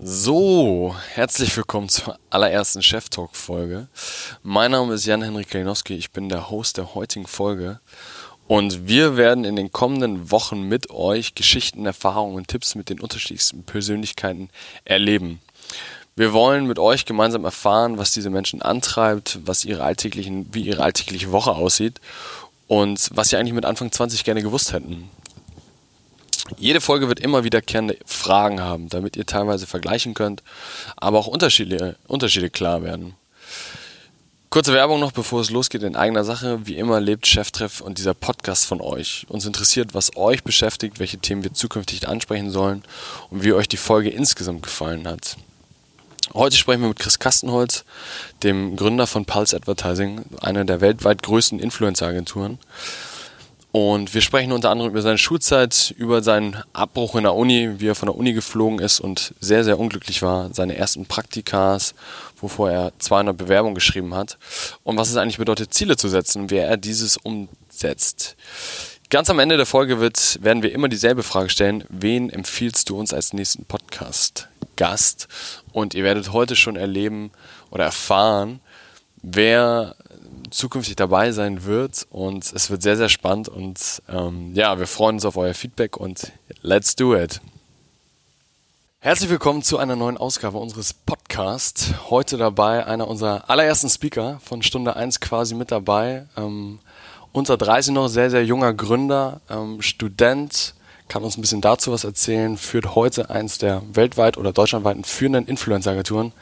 So, herzlich willkommen zur allerersten Chef Talk Folge. Mein Name ist Jan-Henrik Kalinowski, ich bin der Host der heutigen Folge und wir werden in den kommenden Wochen mit euch Geschichten, Erfahrungen und Tipps mit den unterschiedlichsten Persönlichkeiten erleben. Wir wollen mit euch gemeinsam erfahren, was diese Menschen antreibt, was ihre alltäglichen, wie ihre alltägliche Woche aussieht und was sie eigentlich mit Anfang 20 gerne gewusst hätten. Jede Folge wird immer wiederkehrende Fragen haben, damit ihr teilweise vergleichen könnt, aber auch Unterschiede, Unterschiede klar werden. Kurze Werbung noch, bevor es losgeht in eigener Sache. Wie immer lebt Cheftreff und dieser Podcast von euch. Uns interessiert, was euch beschäftigt, welche Themen wir zukünftig ansprechen sollen und wie euch die Folge insgesamt gefallen hat. Heute sprechen wir mit Chris Kastenholz, dem Gründer von Pulse Advertising, einer der weltweit größten Influencer-Agenturen. Und wir sprechen unter anderem über seine Schulzeit, über seinen Abbruch in der Uni, wie er von der Uni geflogen ist und sehr, sehr unglücklich war, seine ersten Praktikas, wovor er 200 Bewerbungen geschrieben hat und was es eigentlich bedeutet, Ziele zu setzen und wie er dieses umsetzt. Ganz am Ende der Folge wird, werden wir immer dieselbe Frage stellen, wen empfiehlst du uns als nächsten Podcast-Gast? Und ihr werdet heute schon erleben oder erfahren, wer zukünftig dabei sein wird und es wird sehr, sehr spannend und ähm, ja, wir freuen uns auf euer Feedback und let's do it. Herzlich willkommen zu einer neuen Ausgabe unseres Podcasts. Heute dabei einer unserer allerersten Speaker von Stunde 1 quasi mit dabei. Ähm, unter 30 noch, sehr, sehr junger Gründer, ähm, Student, kann uns ein bisschen dazu was erzählen, führt heute eins der weltweit oder deutschlandweiten führenden Influencer-Agenturen.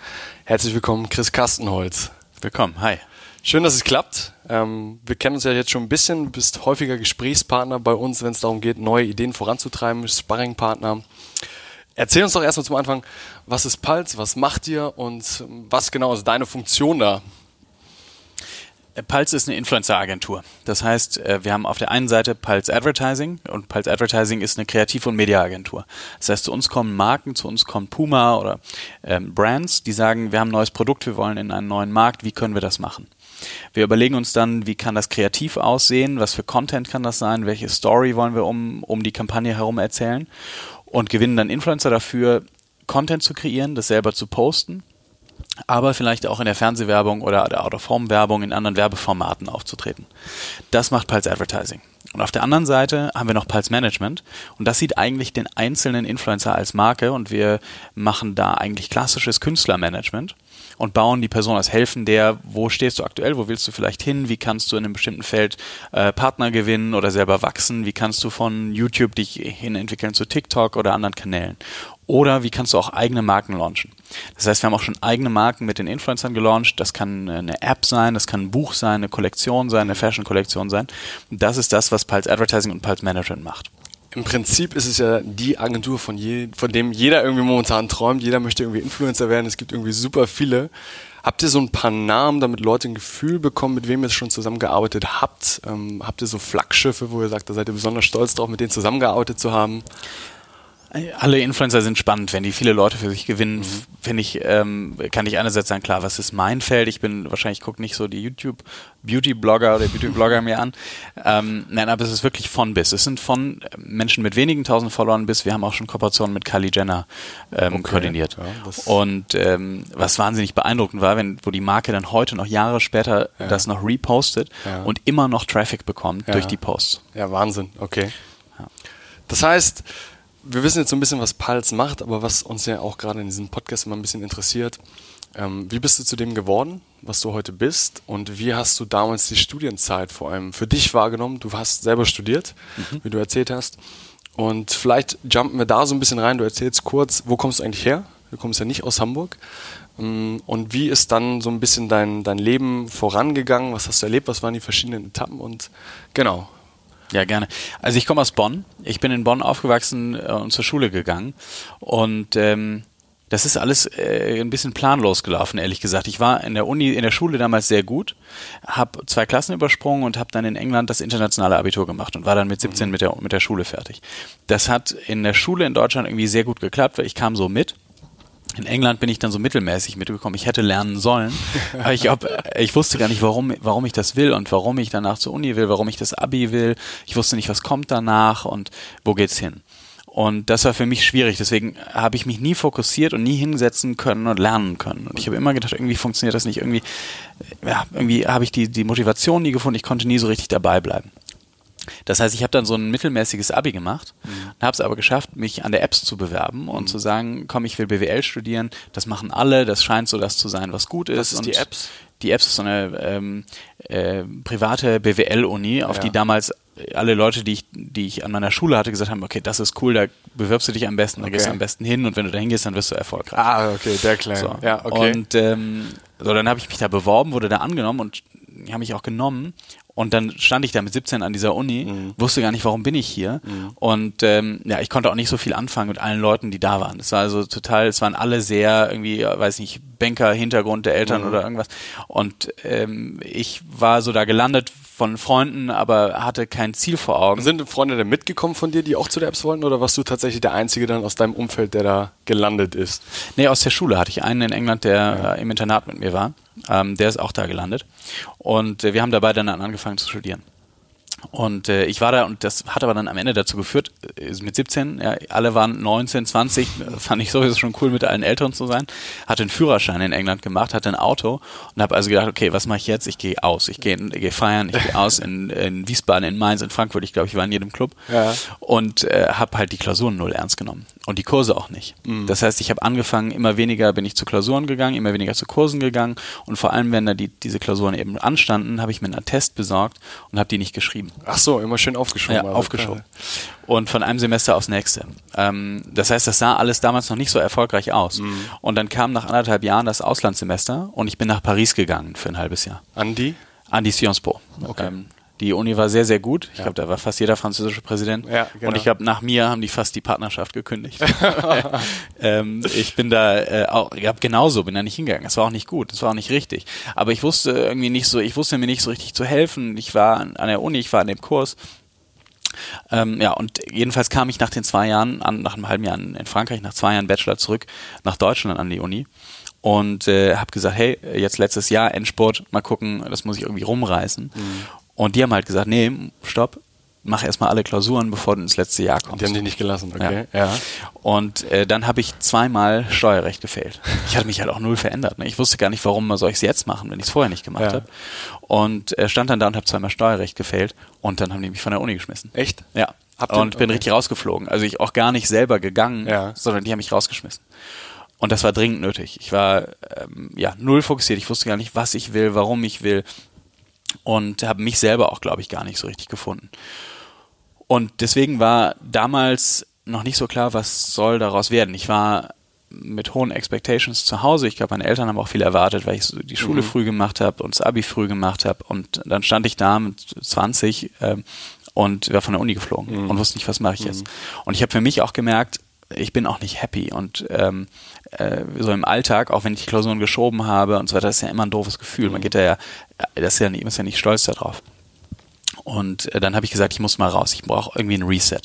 Herzlich willkommen, Chris Kastenholz. Willkommen, hi. Schön, dass es klappt. Ähm, wir kennen uns ja jetzt schon ein bisschen, bist häufiger Gesprächspartner bei uns, wenn es darum geht, neue Ideen voranzutreiben, Sparringpartner. Erzähl uns doch erstmal zum Anfang, was ist Pulse, was macht ihr und was genau ist deine Funktion da? Pulse ist eine Influencer-Agentur. Das heißt, äh, wir haben auf der einen Seite Pulse Advertising und Pulse Advertising ist eine Kreativ- und Media-Agentur. Das heißt, zu uns kommen Marken, zu uns kommen Puma oder ähm, Brands, die sagen, wir haben ein neues Produkt, wir wollen in einen neuen Markt, wie können wir das machen? Wir überlegen uns dann, wie kann das kreativ aussehen, was für Content kann das sein, welche Story wollen wir um, um die Kampagne herum erzählen und gewinnen dann Influencer dafür, Content zu kreieren, das selber zu posten, aber vielleicht auch in der Fernsehwerbung oder der Out-of-Home-Werbung in anderen Werbeformaten aufzutreten. Das macht Pulse Advertising. Und auf der anderen Seite haben wir noch Pulse Management und das sieht eigentlich den einzelnen Influencer als Marke und wir machen da eigentlich klassisches Künstlermanagement und bauen die Person als helfen der, wo stehst du aktuell, wo willst du vielleicht hin, wie kannst du in einem bestimmten Feld äh, Partner gewinnen oder selber wachsen, wie kannst du von YouTube dich hin entwickeln zu TikTok oder anderen Kanälen. Oder wie kannst du auch eigene Marken launchen? Das heißt, wir haben auch schon eigene Marken mit den Influencern gelauncht. Das kann eine App sein, das kann ein Buch sein, eine Kollektion sein, eine Fashion-Kollektion sein. Das ist das, was Pulse Advertising und Pulse Management macht. Im Prinzip ist es ja die Agentur, von, je, von dem jeder irgendwie momentan träumt. Jeder möchte irgendwie Influencer werden. Es gibt irgendwie super viele. Habt ihr so ein paar Namen, damit Leute ein Gefühl bekommen, mit wem ihr schon zusammengearbeitet habt? Ähm, habt ihr so Flaggschiffe, wo ihr sagt, da seid ihr besonders stolz drauf, mit denen zusammengearbeitet zu haben? Alle Influencer sind spannend, wenn die viele Leute für sich gewinnen, mhm. finde ich, ähm, kann ich einerseits sagen, klar, was ist mein Feld? Ich bin wahrscheinlich gucke nicht so die YouTube Beauty Blogger oder Beauty Blogger mir an. Ähm, nein, aber es ist wirklich von bis. Es sind von Menschen mit wenigen tausend Followern bis. Wir haben auch schon Kooperationen mit Kylie Jenner ähm, okay. koordiniert. Ja, Und ähm, was wahnsinnig beeindruckend war, wenn wo die Marke dann heute noch Jahre später ja. das noch repostet ja. und immer noch Traffic bekommt durch die Posts. Ja, Wahnsinn. Okay. Das heißt wir wissen jetzt so ein bisschen, was Pulse macht, aber was uns ja auch gerade in diesem Podcast immer ein bisschen interessiert, ähm, wie bist du zu dem geworden, was du heute bist und wie hast du damals die Studienzeit vor allem für dich wahrgenommen? Du hast selber studiert, mhm. wie du erzählt hast. Und vielleicht jumpen wir da so ein bisschen rein. Du erzählst kurz, wo kommst du eigentlich her? Du kommst ja nicht aus Hamburg. Ähm, und wie ist dann so ein bisschen dein, dein Leben vorangegangen? Was hast du erlebt? Was waren die verschiedenen Etappen? Und genau, ja, gerne. Also ich komme aus Bonn. Ich bin in Bonn aufgewachsen äh, und zur Schule gegangen. Und ähm, das ist alles äh, ein bisschen planlos gelaufen, ehrlich gesagt. Ich war in der Uni, in der Schule damals sehr gut, habe zwei Klassen übersprungen und habe dann in England das internationale Abitur gemacht und war dann mit 17 mhm. mit der, mit der Schule fertig. Das hat in der Schule in Deutschland irgendwie sehr gut geklappt, weil ich kam so mit in England bin ich dann so mittelmäßig mitgekommen. Ich hätte lernen sollen. Aber ich, hab, ich wusste gar nicht, warum, warum ich das will und warum ich danach zur Uni will, warum ich das Abi will. Ich wusste nicht, was kommt danach und wo geht's hin. Und das war für mich schwierig. Deswegen habe ich mich nie fokussiert und nie hinsetzen können und lernen können. Und ich habe immer gedacht, irgendwie funktioniert das nicht. Irgendwie, ja, irgendwie habe ich die, die Motivation nie gefunden. Ich konnte nie so richtig dabei bleiben. Das heißt, ich habe dann so ein mittelmäßiges Abi gemacht, mhm. habe es aber geschafft, mich an der Apps zu bewerben und mhm. zu sagen, komm, ich will BWL studieren. Das machen alle. Das scheint so das zu sein, was gut ist. Was ist und die Apps? Die Apps ist so eine ähm, äh, private BWL-Uni, auf ja. die damals alle Leute, die ich, die ich an meiner Schule hatte, gesagt haben, okay, das ist cool, da bewirbst du dich am besten, da okay. gehst du am besten hin und wenn du da hingehst, dann wirst du erfolgreich. Ah, okay, der Kleine. So. Ja, okay. Und ähm, so, dann habe ich mich da beworben, wurde da angenommen und die haben mich auch genommen und dann stand ich da mit 17 an dieser Uni, mhm. wusste gar nicht, warum bin ich hier. Mhm. Und ähm, ja, ich konnte auch nicht so viel anfangen mit allen Leuten, die da waren. Es war also total, es waren alle sehr irgendwie, weiß nicht, Banker, Hintergrund der Eltern mhm. oder irgendwas. Und ähm, ich war so da gelandet von Freunden, aber hatte kein Ziel vor Augen. Sind Freunde denn mitgekommen von dir, die auch zu der Apps wollten, oder warst du tatsächlich der Einzige dann aus deinem Umfeld, der da gelandet ist? Nee, aus der Schule hatte ich einen in England, der ja. äh, im Internat mit mir war. Ähm, der ist auch da gelandet. Und äh, wir haben dabei dann angefangen zu studieren. Und äh, ich war da und das hat aber dann am Ende dazu geführt, äh, mit 17, ja, alle waren 19, 20, fand ich sowieso schon cool, mit allen Älteren zu sein. Hatte einen Führerschein in England gemacht, hatte ein Auto und habe also gedacht, okay, was mache ich jetzt? Ich gehe aus, ich gehe geh feiern, ich gehe aus in, in Wiesbaden, in Mainz, in Frankfurt, ich glaube, ich war in jedem Club ja. und äh, habe halt die Klausuren null ernst genommen und die Kurse auch nicht. Mhm. Das heißt, ich habe angefangen, immer weniger bin ich zu Klausuren gegangen, immer weniger zu Kursen gegangen und vor allem, wenn da die, diese Klausuren eben anstanden, habe ich mir einen Attest besorgt und habe die nicht geschrieben. Ach so, immer schön aufgeschoben. Ja, also aufgeschoben. Und von einem Semester aufs nächste. Ähm, das heißt, das sah alles damals noch nicht so erfolgreich aus. Mhm. Und dann kam nach anderthalb Jahren das Auslandssemester und ich bin nach Paris gegangen für ein halbes Jahr. An die? An die Sciences Po. Okay. Ähm, die Uni war sehr, sehr gut. Ich ja. glaube, da war fast jeder französische Präsident. Ja, genau. Und ich glaube, nach mir haben die fast die Partnerschaft gekündigt. ähm, ich bin da äh, auch, ich hab genauso, bin da nicht hingegangen. Es war auch nicht gut, es war auch nicht richtig. Aber ich wusste irgendwie nicht so, ich wusste mir nicht so richtig zu helfen. Ich war an der Uni, ich war an dem Kurs. Ähm, ja, und jedenfalls kam ich nach den zwei Jahren, an, nach einem halben Jahr in Frankreich, nach zwei Jahren Bachelor zurück nach Deutschland an die Uni und äh, habe gesagt, hey, jetzt letztes Jahr Endsport, mal gucken, das muss ich irgendwie rumreißen. Mhm. Und die haben halt gesagt, nee, stopp, mach erstmal alle Klausuren, bevor du ins letzte Jahr kommst. Die haben dich nicht gelassen, okay. Ja. ja. Und äh, dann habe ich zweimal Steuerrecht gefehlt. Ich hatte mich halt auch null verändert. Ne? Ich wusste gar nicht, warum soll ich es jetzt machen, wenn ich es vorher nicht gemacht ja. habe. Und äh, stand dann da und habe zweimal Steuerrecht gefehlt und dann haben die mich von der Uni geschmissen. Echt? Ja. Habt und bin okay. richtig rausgeflogen. Also ich auch gar nicht selber gegangen, ja. sondern die haben mich rausgeschmissen. Und das war dringend nötig. Ich war ähm, ja null fokussiert. Ich wusste gar nicht, was ich will, warum ich will und habe mich selber auch, glaube ich, gar nicht so richtig gefunden. Und deswegen war damals noch nicht so klar, was soll daraus werden. Ich war mit hohen Expectations zu Hause. Ich glaube, meine Eltern haben auch viel erwartet, weil ich die Schule mhm. früh gemacht habe und das Abi früh gemacht habe. Und dann stand ich da mit 20 ähm, und war von der Uni geflogen mhm. und wusste nicht, was mache ich jetzt. Mhm. Und ich habe für mich auch gemerkt, ich bin auch nicht happy und ähm, äh, so im Alltag, auch wenn ich die Klausuren geschoben habe und so weiter, das ist ja immer ein doofes Gefühl. Man geht da ja, das ist ja nicht, ist ja nicht stolz darauf. Und äh, dann habe ich gesagt, ich muss mal raus. Ich brauche irgendwie ein Reset.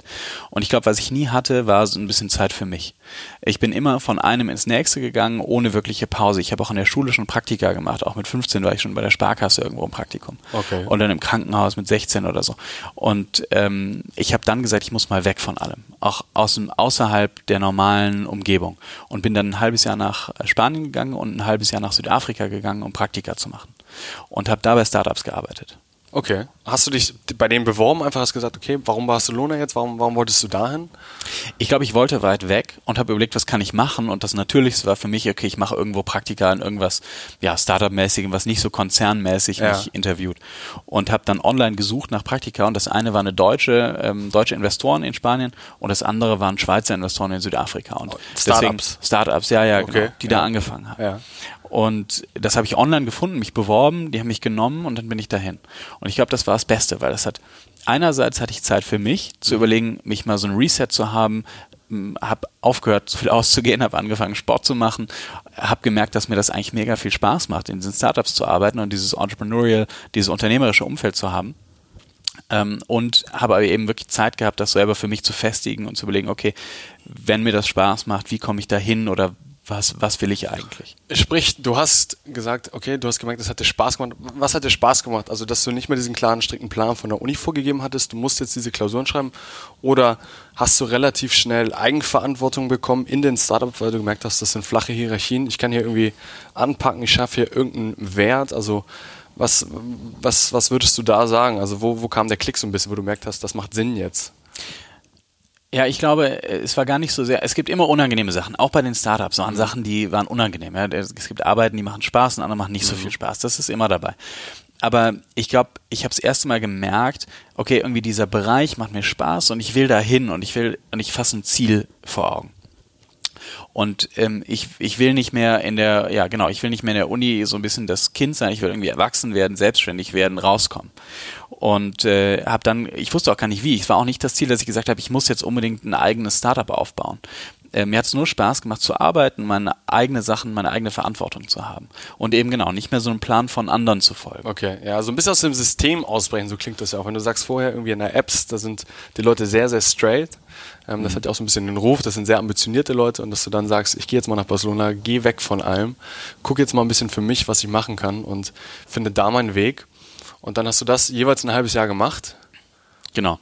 Und ich glaube, was ich nie hatte, war so ein bisschen Zeit für mich. Ich bin immer von einem ins nächste gegangen, ohne wirkliche Pause. Ich habe auch in der Schule schon Praktika gemacht. Auch mit 15 war ich schon bei der Sparkasse irgendwo im Praktikum. Okay. Und dann im Krankenhaus mit 16 oder so. Und ähm, ich habe dann gesagt, ich muss mal weg von allem. Auch aus dem, außerhalb der normalen Umgebung. Und bin dann ein halbes Jahr nach Spanien gegangen und ein halbes Jahr nach Südafrika gegangen, um Praktika zu machen. Und habe da bei Startups gearbeitet. Okay. Hast du dich bei denen beworben, einfach hast gesagt, okay, warum Barcelona jetzt? Warum, warum wolltest du dahin? Ich glaube, ich wollte weit weg und habe überlegt, was kann ich machen? Und das Natürlichste war für mich, okay, ich mache irgendwo Praktika in irgendwas, ja, Startup-mäßigem, was nicht so konzernmäßig ja. mich interviewt. Und habe dann online gesucht nach Praktika und das eine war eine deutsche, ähm, deutsche Investoren in Spanien und das andere waren Schweizer Investoren in Südafrika. Und oh, Startups. Startups, ja, ja, okay. genau, die ja. da angefangen haben. Ja. Und das habe ich online gefunden, mich beworben, die haben mich genommen und dann bin ich dahin. Und ich glaube, das war das Beste, weil das hat einerseits hatte ich Zeit für mich, zu mhm. überlegen, mich mal so ein Reset zu haben, habe aufgehört, zu viel auszugehen, habe angefangen, Sport zu machen, habe gemerkt, dass mir das eigentlich mega viel Spaß macht, in diesen Startups zu arbeiten und dieses Entrepreneurial, dieses unternehmerische Umfeld zu haben. Ähm, und habe aber eben wirklich Zeit gehabt, das selber für mich zu festigen und zu überlegen, okay, wenn mir das Spaß macht, wie komme ich da hin oder was, was will ich eigentlich? Sprich, du hast gesagt, okay, du hast gemerkt, das hat dir Spaß gemacht. Was hat dir Spaß gemacht? Also, dass du nicht mehr diesen klaren, strikten Plan von der Uni vorgegeben hattest, du musst jetzt diese Klausuren schreiben oder hast du relativ schnell Eigenverantwortung bekommen in den Startup, weil du gemerkt hast, das sind flache Hierarchien, ich kann hier irgendwie anpacken, ich schaffe hier irgendeinen Wert, also was, was, was würdest du da sagen? Also wo, wo kam der Klick so ein bisschen, wo du merkt hast, das macht Sinn jetzt? Ja, ich glaube, es war gar nicht so sehr. Es gibt immer unangenehme Sachen, auch bei den Startups waren mhm. Sachen, die waren unangenehm. Ja. Es gibt Arbeiten, die machen Spaß und andere machen nicht mhm. so viel Spaß. Das ist immer dabei. Aber ich glaube, ich habe das erste Mal gemerkt, okay, irgendwie dieser Bereich macht mir Spaß und ich will da hin und ich will und ich fasse ein Ziel vor Augen. Und ähm, ich, ich will nicht mehr in der, ja genau, ich will nicht mehr in der Uni so ein bisschen das Kind sein, ich will irgendwie erwachsen werden, selbstständig werden, rauskommen und äh, habe dann, ich wusste auch gar nicht wie, es war auch nicht das Ziel, dass ich gesagt habe, ich muss jetzt unbedingt ein eigenes Startup aufbauen. Äh, mir hat es nur Spaß gemacht zu arbeiten, meine eigene Sachen, meine eigene Verantwortung zu haben und eben genau nicht mehr so einen Plan von anderen zu folgen. Okay, ja, so ein bisschen aus dem System ausbrechen, so klingt das ja auch. Wenn du sagst vorher irgendwie in der Apps, da sind die Leute sehr, sehr straight. Ähm, das mhm. hat ja auch so ein bisschen den Ruf, das sind sehr ambitionierte Leute und dass du dann sagst, ich gehe jetzt mal nach Barcelona, gehe weg von allem, gucke jetzt mal ein bisschen für mich, was ich machen kann und finde da meinen Weg und dann hast du das jeweils ein halbes Jahr gemacht. Genau.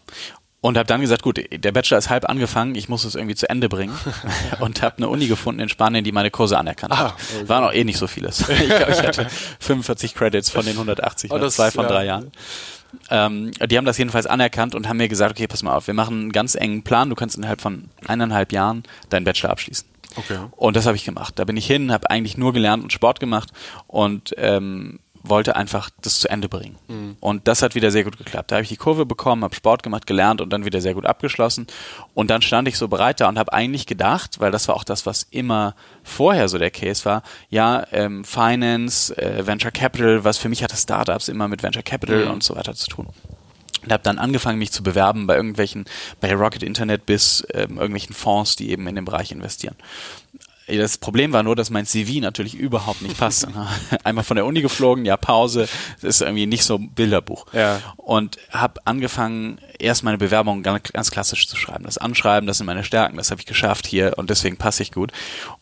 Und habe dann gesagt, gut, der Bachelor ist halb angefangen, ich muss es irgendwie zu Ende bringen. und habe eine Uni gefunden in Spanien, die meine Kurse anerkannt hat. Ah, okay. War noch eh nicht so vieles. ich glaube, ich hatte 45 Credits von den 180, oh, das, zwei von ja. drei Jahren. Ähm, die haben das jedenfalls anerkannt und haben mir gesagt, okay, pass mal auf, wir machen einen ganz engen Plan, du kannst innerhalb von eineinhalb Jahren deinen Bachelor abschließen. Okay. Und das habe ich gemacht. Da bin ich hin, habe eigentlich nur gelernt und Sport gemacht und ähm, wollte einfach das zu Ende bringen. Mhm. Und das hat wieder sehr gut geklappt. Da habe ich die Kurve bekommen, habe Sport gemacht, gelernt und dann wieder sehr gut abgeschlossen. Und dann stand ich so bereit da und habe eigentlich gedacht, weil das war auch das, was immer vorher so der Case war, ja, ähm, Finance, äh, Venture Capital, was für mich hatte Startups immer mit Venture Capital mhm. und so weiter zu tun und habe dann angefangen, mich zu bewerben bei irgendwelchen, bei Rocket Internet bis ähm, irgendwelchen Fonds, die eben in dem Bereich investieren. Das Problem war nur, dass mein CV natürlich überhaupt nicht passte. Einmal von der Uni geflogen, ja Pause, das ist irgendwie nicht so Bilderbuch. Ja. Und habe angefangen, erst meine Bewerbung ganz, ganz klassisch zu schreiben. Das Anschreiben, das sind meine Stärken, das habe ich geschafft hier und deswegen passe ich gut.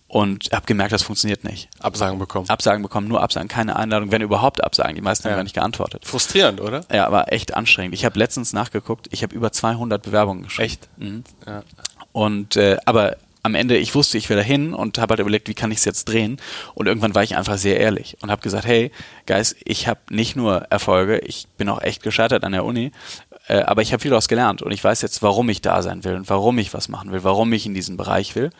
Und habe gemerkt, das funktioniert nicht. Absagen bekommen. Absagen bekommen, nur Absagen, keine Einladung, wenn überhaupt Absagen. Die meisten ja. haben gar nicht geantwortet. Frustrierend, oder? Ja, war echt anstrengend. Ich habe letztens nachgeguckt, ich habe über 200 Bewerbungen geschrieben. Echt? Mhm. Ja. Und äh, aber am Ende, ich wusste, ich will dahin und habe halt überlegt, wie kann ich es jetzt drehen. Und irgendwann war ich einfach sehr ehrlich und habe gesagt, hey, Guys, ich habe nicht nur Erfolge, ich bin auch echt gescheitert an der Uni, äh, aber ich habe viel daraus gelernt und ich weiß jetzt, warum ich da sein will und warum ich was machen will, warum ich in diesen Bereich will.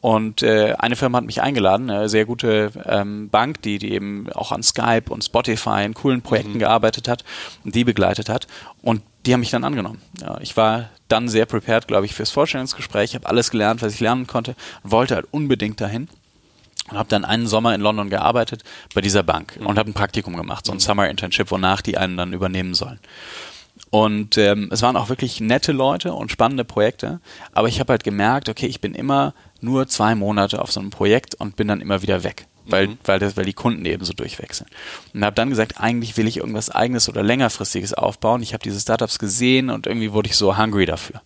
Und äh, eine Firma hat mich eingeladen, eine sehr gute ähm, Bank, die, die eben auch an Skype und Spotify in coolen Projekten mhm. gearbeitet hat und die begleitet hat. Und die haben mich dann angenommen. Ja, ich war dann sehr prepared, glaube ich, fürs Vorstellungsgespräch, habe alles gelernt, was ich lernen konnte, wollte halt unbedingt dahin und habe dann einen Sommer in London gearbeitet bei dieser Bank mhm. und habe ein Praktikum gemacht, so ein mhm. Summer Internship, wonach die einen dann übernehmen sollen. Und ähm, es waren auch wirklich nette Leute und spannende Projekte, aber ich habe halt gemerkt, okay, ich bin immer nur zwei Monate auf so einem Projekt und bin dann immer wieder weg weil, mhm. weil, das, weil die Kunden eben so durchwechseln. Und habe dann gesagt, eigentlich will ich irgendwas eigenes oder längerfristiges aufbauen. Ich habe diese Startups gesehen und irgendwie wurde ich so hungry dafür.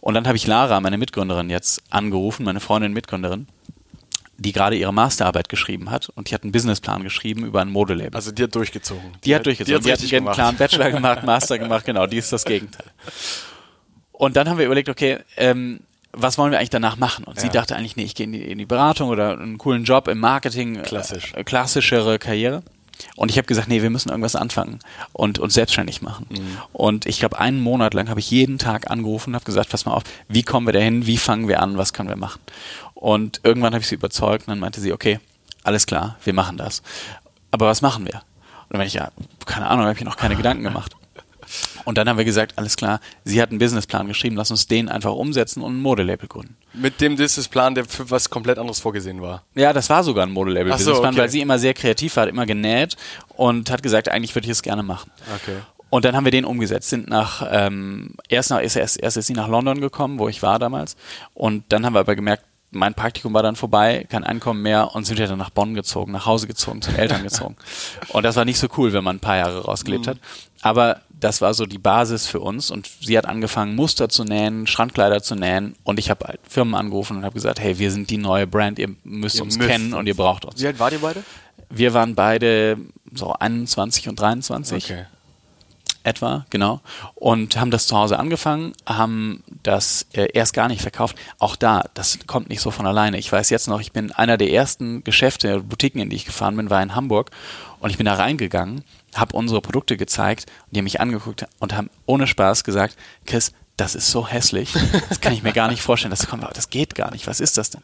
Und dann habe ich Lara, meine Mitgründerin, jetzt angerufen, meine Freundin Mitgründerin, die gerade ihre Masterarbeit geschrieben hat und die hat einen Businessplan geschrieben über ein Modelabel. Also die hat durchgezogen. Die, die hat, durchgezogen. Die hat, die hat einen klaren Bachelor gemacht, Master gemacht, genau, die ist das Gegenteil. Und dann haben wir überlegt, okay, ähm, was wollen wir eigentlich danach machen? Und ja. sie dachte eigentlich, nee, ich gehe in die, in die Beratung oder einen coolen Job im Marketing. Äh, Klassisch. Äh, klassischere Karriere. Und ich habe gesagt, nee, wir müssen irgendwas anfangen und uns selbstständig machen. Mhm. Und ich glaube, einen Monat lang habe ich jeden Tag angerufen und habe gesagt, pass mal auf, wie kommen wir dahin, wie fangen wir an, was können wir machen? Und irgendwann habe ich sie überzeugt und dann meinte sie, okay, alles klar, wir machen das. Aber was machen wir? Und dann meinte ich, ja, keine Ahnung, habe ich noch keine Gedanken gemacht. Und dann haben wir gesagt, alles klar, sie hat einen Businessplan geschrieben, lass uns den einfach umsetzen und ein Modelabel gründen. Mit dem Businessplan, der für was komplett anderes vorgesehen war? Ja, das war sogar ein Modelabel-Businessplan, so, okay. weil sie immer sehr kreativ war, hat immer genäht und hat gesagt, eigentlich würde ich es gerne machen. Okay. Und dann haben wir den umgesetzt, sind nach ähm, erst nach erst, erst ist sie nach London gekommen, wo ich war damals, und dann haben wir aber gemerkt, mein Praktikum war dann vorbei, kein Einkommen mehr und sind wir dann nach Bonn gezogen, nach Hause gezogen, zu den Eltern gezogen. Und das war nicht so cool, wenn man ein paar Jahre rausgelebt mhm. hat. Aber das war so die Basis für uns und sie hat angefangen, Muster zu nähen, Strandkleider zu nähen und ich habe halt Firmen angerufen und habe gesagt, hey, wir sind die neue Brand, ihr müsst Ihr uns müsst kennen und ihr braucht uns. Wie alt wart ihr beide? Wir waren beide so 21 und 23 etwa, genau. Und haben das zu Hause angefangen, haben das äh, erst gar nicht verkauft. Auch da, das kommt nicht so von alleine. Ich weiß jetzt noch, ich bin einer der ersten Geschäfte, Boutiquen, in die ich gefahren bin, war in Hamburg. Und ich bin da reingegangen, habe unsere Produkte gezeigt und die haben mich angeguckt und haben ohne Spaß gesagt, Chris, das ist so hässlich, das kann ich mir gar nicht vorstellen, das, kommt, das geht gar nicht, was ist das denn?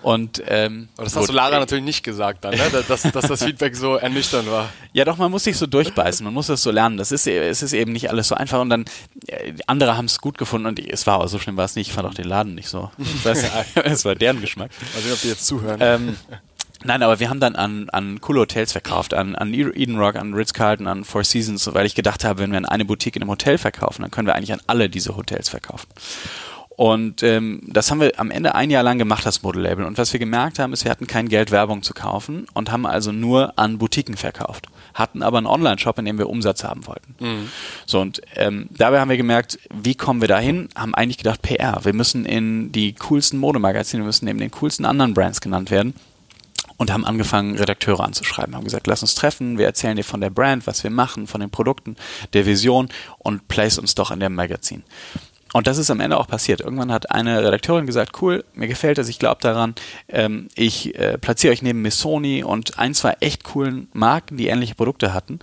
Und ähm, Aber das hast du Lara natürlich nicht gesagt dann, ne? dass, dass das Feedback so ernüchternd war. ja, doch, man muss sich so durchbeißen, man muss das so lernen. Das ist, es ist eben nicht alles so einfach und dann, äh, andere haben es gut gefunden und es war, aber so schlimm war es nicht. Ich fand auch den Laden nicht so. Ich weiß, es war deren Geschmack. Sehen, ob die jetzt zuhören. Ähm, nein, aber wir haben dann an, an coole Hotels verkauft, an, an Eden Rock, an Ritz-Carlton, an Four Seasons, weil ich gedacht habe, wenn wir an eine Boutique in einem Hotel verkaufen, dann können wir eigentlich an alle diese Hotels verkaufen. Und ähm, das haben wir am Ende ein Jahr lang gemacht, das Modelabel. Und was wir gemerkt haben, ist, wir hatten kein Geld, Werbung zu kaufen und haben also nur an Boutiquen verkauft. Hatten aber einen Online-Shop, in dem wir Umsatz haben wollten. So, und ähm, dabei haben wir gemerkt, wie kommen wir dahin? Haben eigentlich gedacht, PR. Wir müssen in die coolsten Modemagazine, wir müssen neben den coolsten anderen Brands genannt werden und haben angefangen, Redakteure anzuschreiben. Haben gesagt, lass uns treffen, wir erzählen dir von der Brand, was wir machen, von den Produkten, der Vision und place uns doch in dem Magazin. Und das ist am Ende auch passiert. Irgendwann hat eine Redakteurin gesagt, cool, mir gefällt das, ich glaube daran, ähm, ich äh, platziere euch neben Missoni und ein, zwei echt coolen Marken, die ähnliche Produkte hatten.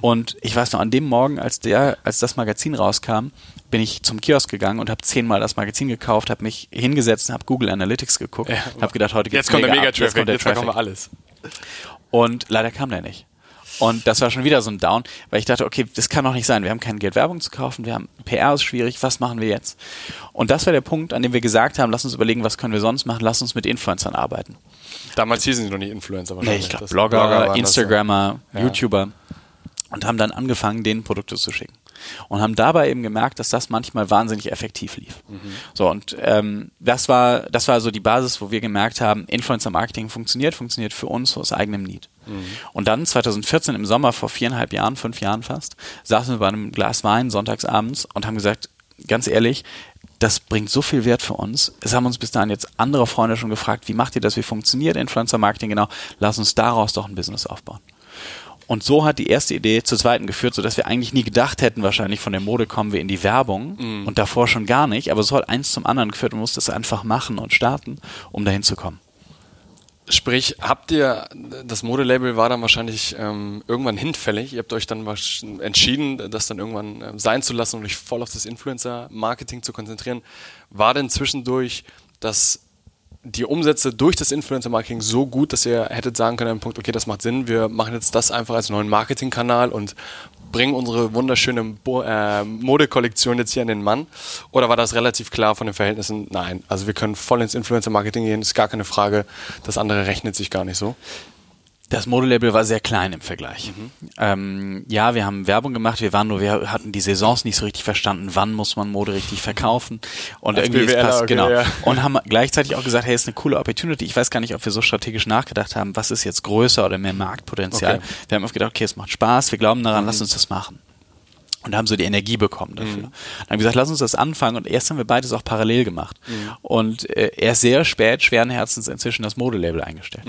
Und ich weiß noch, an dem Morgen, als der, als das Magazin rauskam, bin ich zum Kiosk gegangen und habe zehnmal das Magazin gekauft, habe mich hingesetzt und habe Google Analytics geguckt, Ja. habe gedacht, heute geht's jetzt kommt der mega Mega-Traffic, kommt der jetzt Traffic. wir alles. Und leider kam der nicht. Und das war schon wieder so ein Down, weil ich dachte, okay, das kann doch nicht sein. Wir haben kein Geld, Werbung zu kaufen, wir haben PR ist schwierig, was machen wir jetzt? Und das war der Punkt, an dem wir gesagt haben, lass uns überlegen, was können wir sonst machen, lass uns mit Influencern arbeiten. Damals hießen sie noch nicht Influencer Nee, wahrscheinlich. ich glaube Blogger, das, Instagrammer, Ja. YouTuber und haben dann angefangen, denen Produkte zu schicken. Und haben dabei eben gemerkt, dass das manchmal wahnsinnig effektiv lief. So, und ähm, das war, das war so die Basis, wo wir gemerkt haben, Influencer-Marketing funktioniert, funktioniert für uns aus eigenem Need. Und dann 2014 im Sommer, vor viereinhalb Jahren, fünf Jahren fast, saßen wir bei einem Glas Wein sonntagsabends und haben gesagt, ganz ehrlich, das bringt so viel Wert für uns. Es haben uns bis dahin jetzt andere Freunde schon gefragt, wie macht ihr das, wie funktioniert Influencer-Marketing genau? Lass uns daraus doch ein Business aufbauen. Und so hat die erste Idee zur zweiten geführt, sodass wir eigentlich nie gedacht hätten, wahrscheinlich von der Mode kommen wir in die Werbung und davor schon gar nicht, aber so hat eins zum anderen geführt, man muss das einfach machen und starten, um dahin zu kommen. Sprich, habt ihr, das Modelabel war dann wahrscheinlich ähm, irgendwann hinfällig. Ihr habt euch dann entschieden, das dann irgendwann ähm, sein zu lassen und euch voll auf das Influencer-Marketing zu konzentrieren. War denn zwischendurch das, die Umsätze durch das Influencer-Marketing so gut, dass ihr hättet sagen können, an Punkt, okay, das macht Sinn, wir machen jetzt das einfach als neuen Marketingkanal und bringen unsere wunderschöne Bo äh, Modekollektion jetzt hier an den Mann? Oder war das relativ klar von den Verhältnissen? Nein, also wir können voll ins Influencer-Marketing gehen, ist gar keine Frage. Das andere rechnet sich gar nicht so. Das Modelabel war sehr klein im Vergleich. Ähm, ja, wir haben Werbung gemacht, wir waren nur, wir hatten die Saisons nicht so richtig verstanden, wann muss man Mode richtig verkaufen und Als irgendwie BWLer, passt, okay, genau. ja. Und haben gleichzeitig auch gesagt, hey, ist eine coole Opportunity. Ich weiß gar nicht, ob wir so strategisch nachgedacht haben, was ist jetzt größer oder mehr Marktpotenzial. Okay. Wir haben oft gedacht, okay, es macht Spaß, wir glauben daran, lass uns das machen. Und haben so die Energie bekommen dafür. Dann haben wir gesagt, lass uns das anfangen. Und erst haben wir beides auch parallel gemacht. Und äh, erst sehr spät, schweren Herzens inzwischen das Modelabel eingestellt.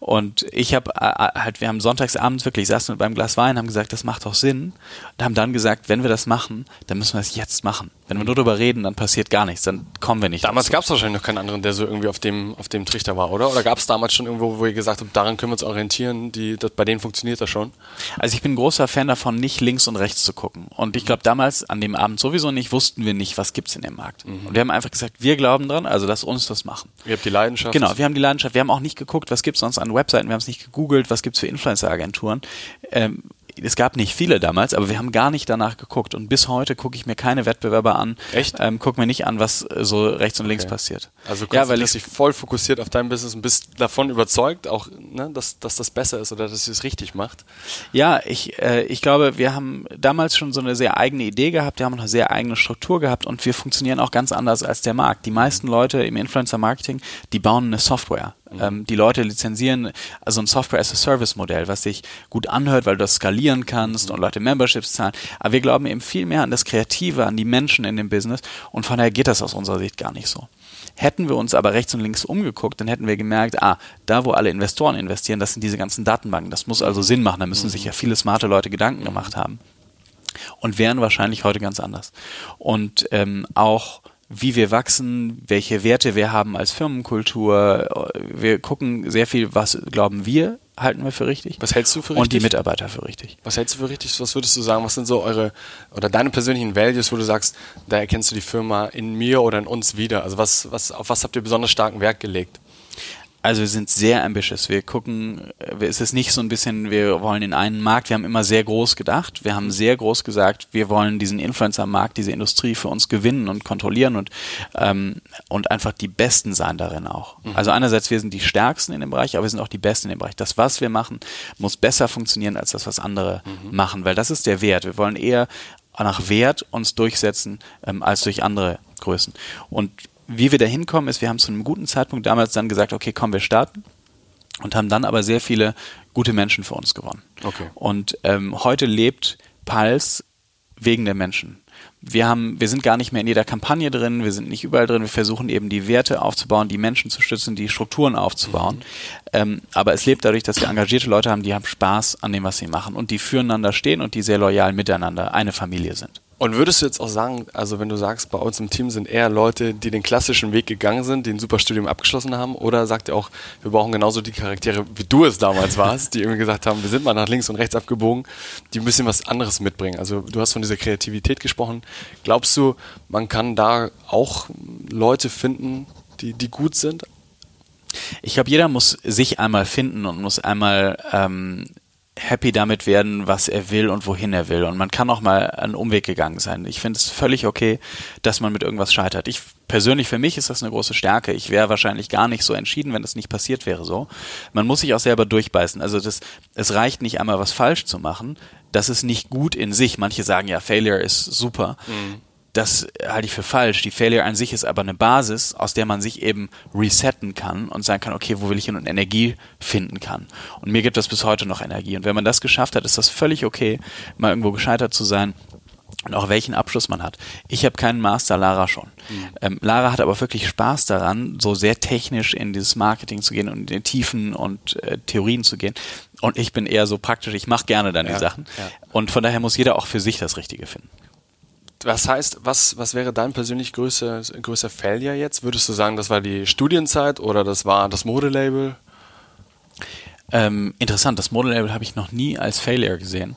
Und ich habe äh, halt, wir haben sonntagsabends wirklich saßen wir beim Glas Wein, haben gesagt, das macht doch Sinn. Und haben dann gesagt, wenn wir das machen, dann müssen wir es jetzt machen. Wenn wir nur darüber reden, dann passiert gar nichts, dann kommen wir nicht. Damals gab es wahrscheinlich noch keinen anderen, der so irgendwie auf dem, auf dem Trichter war, oder? Oder gab es damals schon irgendwo, wo ihr gesagt habt, daran können wir uns orientieren, die, das, bei denen funktioniert das schon? Also ich bin ein großer Fan davon, nicht links und rechts zu gucken. Und ich glaube, damals, an dem Abend sowieso nicht, wussten wir nicht, was gibt's in dem Markt. Und wir haben einfach gesagt, wir glauben dran, also lass uns das machen. Ihr habt die Leidenschaft. Genau, wir haben die Leidenschaft, wir haben auch nicht geguckt, was gibt's sonst an Webseiten, wir haben es nicht gegoogelt, was gibt's für Influencer-Agenturen. Ähm, es gab nicht viele damals, aber wir haben gar nicht danach geguckt. Und bis heute gucke ich mir keine Wettbewerber an. Echt? Ähm, guck mir nicht an, was äh, so rechts und links Okay. passiert. Also ja, weil dich voll fokussiert auf dein Business und bist davon überzeugt, auch, ne, dass, dass das besser ist oder dass ihr es richtig macht. Ja, ich, äh, ich glaube, wir haben damals schon so eine sehr eigene Idee gehabt, wir haben eine sehr eigene Struktur gehabt und wir funktionieren auch ganz anders als der Markt. Die meisten Leute im Influencer-Marketing, die bauen eine Software. Mhm. Ähm, die Leute lizenzieren also ein Software-as-a-Service-Modell, was sich gut anhört, weil du das skalieren kannst mhm. und Leute Memberships zahlen. Aber wir glauben eben viel mehr an das Kreative, an die Menschen in dem Business und von daher geht das aus unserer Sicht gar nicht so. Hätten wir uns aber rechts und links umgeguckt, dann hätten wir gemerkt, ah, da wo alle Investoren investieren, das sind diese ganzen Datenbanken. Das muss also Sinn machen. Da müssen sich ja viele smarte Leute Gedanken gemacht haben. Und wären wahrscheinlich heute ganz anders. Und ähm, auch wie wir wachsen, welche Werte wir haben als Firmenkultur. Wir gucken sehr viel, was glauben wir, halten wir für richtig. Was hältst du für richtig? Und die Mitarbeiter für richtig. Was hältst du für richtig? Was würdest du sagen? Was sind so eure oder deine persönlichen Values, wo du sagst, da erkennst du die Firma in mir oder in uns wieder? Also was, was, auf was habt ihr besonders starken Wert gelegt? Also wir sind sehr ambitious. Wir gucken, äh, es ist nicht so ein bisschen, wir wollen in einen Markt, wir haben immer sehr groß gedacht. Wir haben sehr groß gesagt, wir wollen diesen Influencer-Markt, diese Industrie für uns gewinnen und kontrollieren und, ähm, und einfach die Besten sein darin auch. Mhm. Also einerseits, wir sind die Stärksten in dem Bereich, aber wir sind auch die Besten in dem Bereich. Das, was wir machen, muss besser funktionieren als das, was andere mhm. machen, weil das ist der Wert. Wir wollen eher nach Wert uns durchsetzen ähm, als durch andere Größen. Und wie wir da hinkommen, ist, wir haben zu einem guten Zeitpunkt damals dann gesagt, okay, komm, wir starten. Und haben dann aber sehr viele gute Menschen für uns gewonnen. Okay. Und ähm, heute lebt Pulse wegen der Menschen. Wir haben, wir sind gar nicht mehr in jeder Kampagne drin, wir sind nicht überall drin, wir versuchen eben die Werte aufzubauen, die Menschen zu stützen, die Strukturen aufzubauen. Mhm. Ähm, aber es lebt dadurch, dass wir engagierte Leute haben, die haben Spaß an dem, was sie machen und die füreinander stehen und die sehr loyal miteinander eine Familie sind. Und würdest du jetzt auch sagen, also wenn du sagst, bei uns im Team sind eher Leute, die den klassischen Weg gegangen sind, die ein super Studium abgeschlossen haben, oder sagt ihr auch, wir brauchen genauso die Charaktere, wie du es damals warst, die irgendwie gesagt haben, wir sind mal nach links und rechts abgebogen, die ein bisschen was anderes mitbringen. Also du hast von dieser Kreativität gesprochen. Glaubst du, man kann da auch Leute finden, die, die gut sind? Ich glaube, jeder muss sich einmal finden und muss einmal ähm, happy damit werden, was er will und wohin er will. Und man kann auch mal einen Umweg gegangen sein. Ich finde es völlig okay, dass man mit irgendwas scheitert. Ich persönlich für mich ist das eine große Stärke. Ich wäre wahrscheinlich gar nicht so entschieden, wenn das nicht passiert wäre so. Man muss sich auch selber durchbeißen. Also das, es reicht nicht einmal was falsch zu machen. Das ist nicht gut in sich. Manche sagen ja, Failure ist super. Mhm das halte ich für falsch. Die Failure an sich ist aber eine Basis, aus der man sich eben resetten kann und sagen kann, okay, wo will ich hin und Energie finden kann. Und mir gibt das bis heute noch Energie. Und wenn man das geschafft hat, ist das völlig okay, mal irgendwo gescheitert zu sein und auch welchen Abschluss man hat. Ich habe keinen Master, Lara schon. Mhm. Ähm, Lara hat aber wirklich Spaß daran, so sehr technisch in dieses Marketing zu gehen und in die Tiefen und äh, Theorien zu gehen. Und ich bin eher so praktisch, ich mache gerne dann ja, die Sachen. Ja. Und von daher muss jeder auch für sich das Richtige finden. Was heißt, was, was wäre dein persönlich größter, größter Failure jetzt? Würdest du sagen, das war die Studienzeit oder das war das Modelabel? Ähm, interessant, das Modelabel habe ich noch nie als Failure gesehen,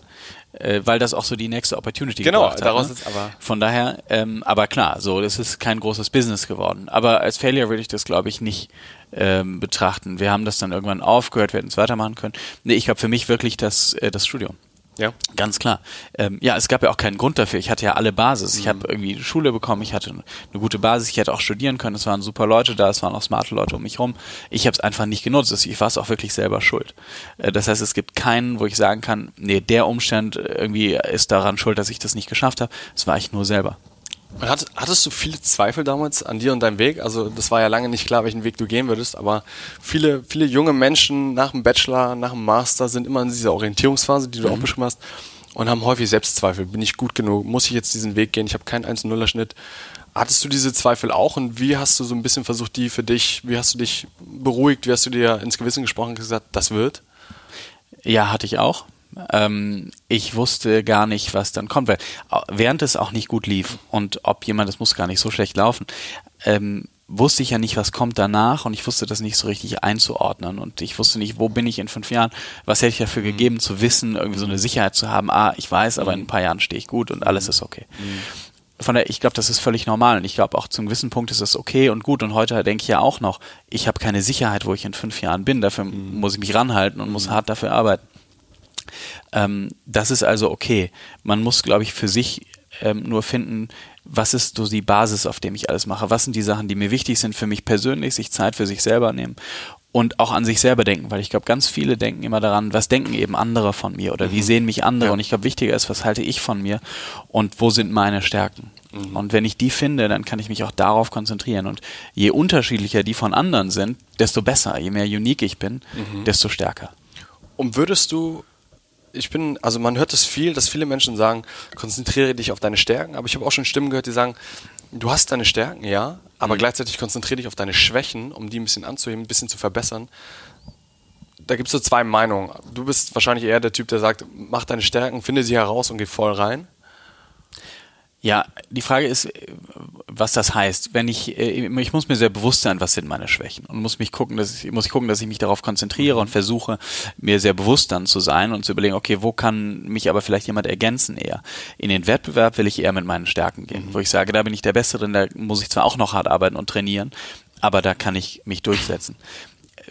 äh, weil das auch so die nächste Opportunity genau, hat. Genau, daraus ne? ist aber. Von daher, ähm, aber klar, so, das ist kein großes Business geworden. Aber als Failure würde ich das, glaube ich, nicht ähm, betrachten. Wir haben das dann irgendwann aufgehört, wir hätten es weitermachen können. Nee, ich glaube für mich wirklich das, äh, das Studium. Ja. Ganz klar. Ähm, ja, es gab ja auch keinen Grund dafür. Ich hatte ja alle Basis. Ich mhm. habe irgendwie Schule bekommen, ich hatte eine gute Basis, ich hätte auch studieren können, es waren super Leute da, es waren auch smarte Leute um mich rum. Ich habe es einfach nicht genutzt. Ich war es auch wirklich selber schuld. Äh, das heißt, es gibt keinen, wo ich sagen kann, nee, der Umstand irgendwie ist daran schuld, dass ich das nicht geschafft habe. Das war ich nur selber. Und hattest du viele Zweifel damals an dir und deinem Weg? Also das war ja lange nicht klar, welchen Weg du gehen würdest, aber viele, viele junge Menschen nach dem Bachelor, nach dem Master sind immer in dieser Orientierungsphase, die du mhm. auch beschrieben hast, und haben häufig Selbstzweifel. Bin ich gut genug? Muss ich jetzt diesen Weg gehen? Ich habe keinen 1-0er Schnitt. Hattest du diese Zweifel auch und wie hast du so ein bisschen versucht, die für dich, wie hast du dich beruhigt, wie hast du dir ins Gewissen gesprochen und gesagt, das wird? Ja, hatte ich auch. Ähm, ich wusste gar nicht, was dann kommt, weil während es auch nicht gut lief und ob jemand, das muss gar nicht so schlecht laufen, ähm, wusste ich ja nicht, was kommt danach und ich wusste das nicht so richtig einzuordnen und ich wusste nicht, wo bin ich in fünf Jahren, was hätte ich dafür mhm. gegeben, zu wissen, irgendwie so eine Sicherheit zu haben, ah, ich weiß, aber in ein paar Jahren stehe ich gut und alles ist okay. Mhm. Von daher, ich glaube, das ist völlig normal und ich glaube auch zum gewissen Punkt ist das okay und gut und heute denke ich ja auch noch, ich habe keine Sicherheit, wo ich in fünf Jahren bin, dafür mhm. muss ich mich ranhalten und muss hart dafür arbeiten. Ähm, das ist also okay. Man muss, glaube ich, für sich ähm, nur finden, was ist so die Basis, auf dem ich alles mache? Was sind die Sachen, die mir wichtig sind für mich persönlich, sich Zeit für sich selber nehmen und auch an sich selber denken, weil ich glaube, ganz viele denken immer daran, was denken eben andere von mir oder wie mhm. sehen mich andere ja. und ich glaube, wichtiger ist, was halte ich von mir und wo sind meine Stärken. Mhm. Und wenn ich die finde, dann kann ich mich auch darauf konzentrieren und je unterschiedlicher die von anderen sind, desto besser, je mehr unique ich bin, mhm. desto stärker. Und würdest du ich bin, also man hört es viel, dass viele Menschen sagen, konzentriere dich auf deine Stärken, aber ich habe auch schon Stimmen gehört, die sagen, du hast deine Stärken, ja, aber mhm. gleichzeitig konzentriere dich auf deine Schwächen, um die ein bisschen anzuheben, ein bisschen zu verbessern. Da gibt es so zwei Meinungen. Du bist wahrscheinlich eher der Typ, der sagt, mach deine Stärken, finde sie heraus und geh voll rein. Ja, die Frage ist, was das heißt. Wenn ich, äh, ich muss mir sehr bewusst sein, was sind meine Schwächen und muss mich gucken, dass ich, muss ich gucken, dass ich mich darauf konzentriere und versuche, mir sehr bewusst dann zu sein und zu überlegen, okay, wo kann mich aber vielleicht jemand ergänzen eher? In den Wettbewerb will ich eher mit meinen Stärken gehen, mhm. wo ich sage, da bin ich der Bessere, da muss ich zwar auch noch hart arbeiten und trainieren, aber da kann ich mich durchsetzen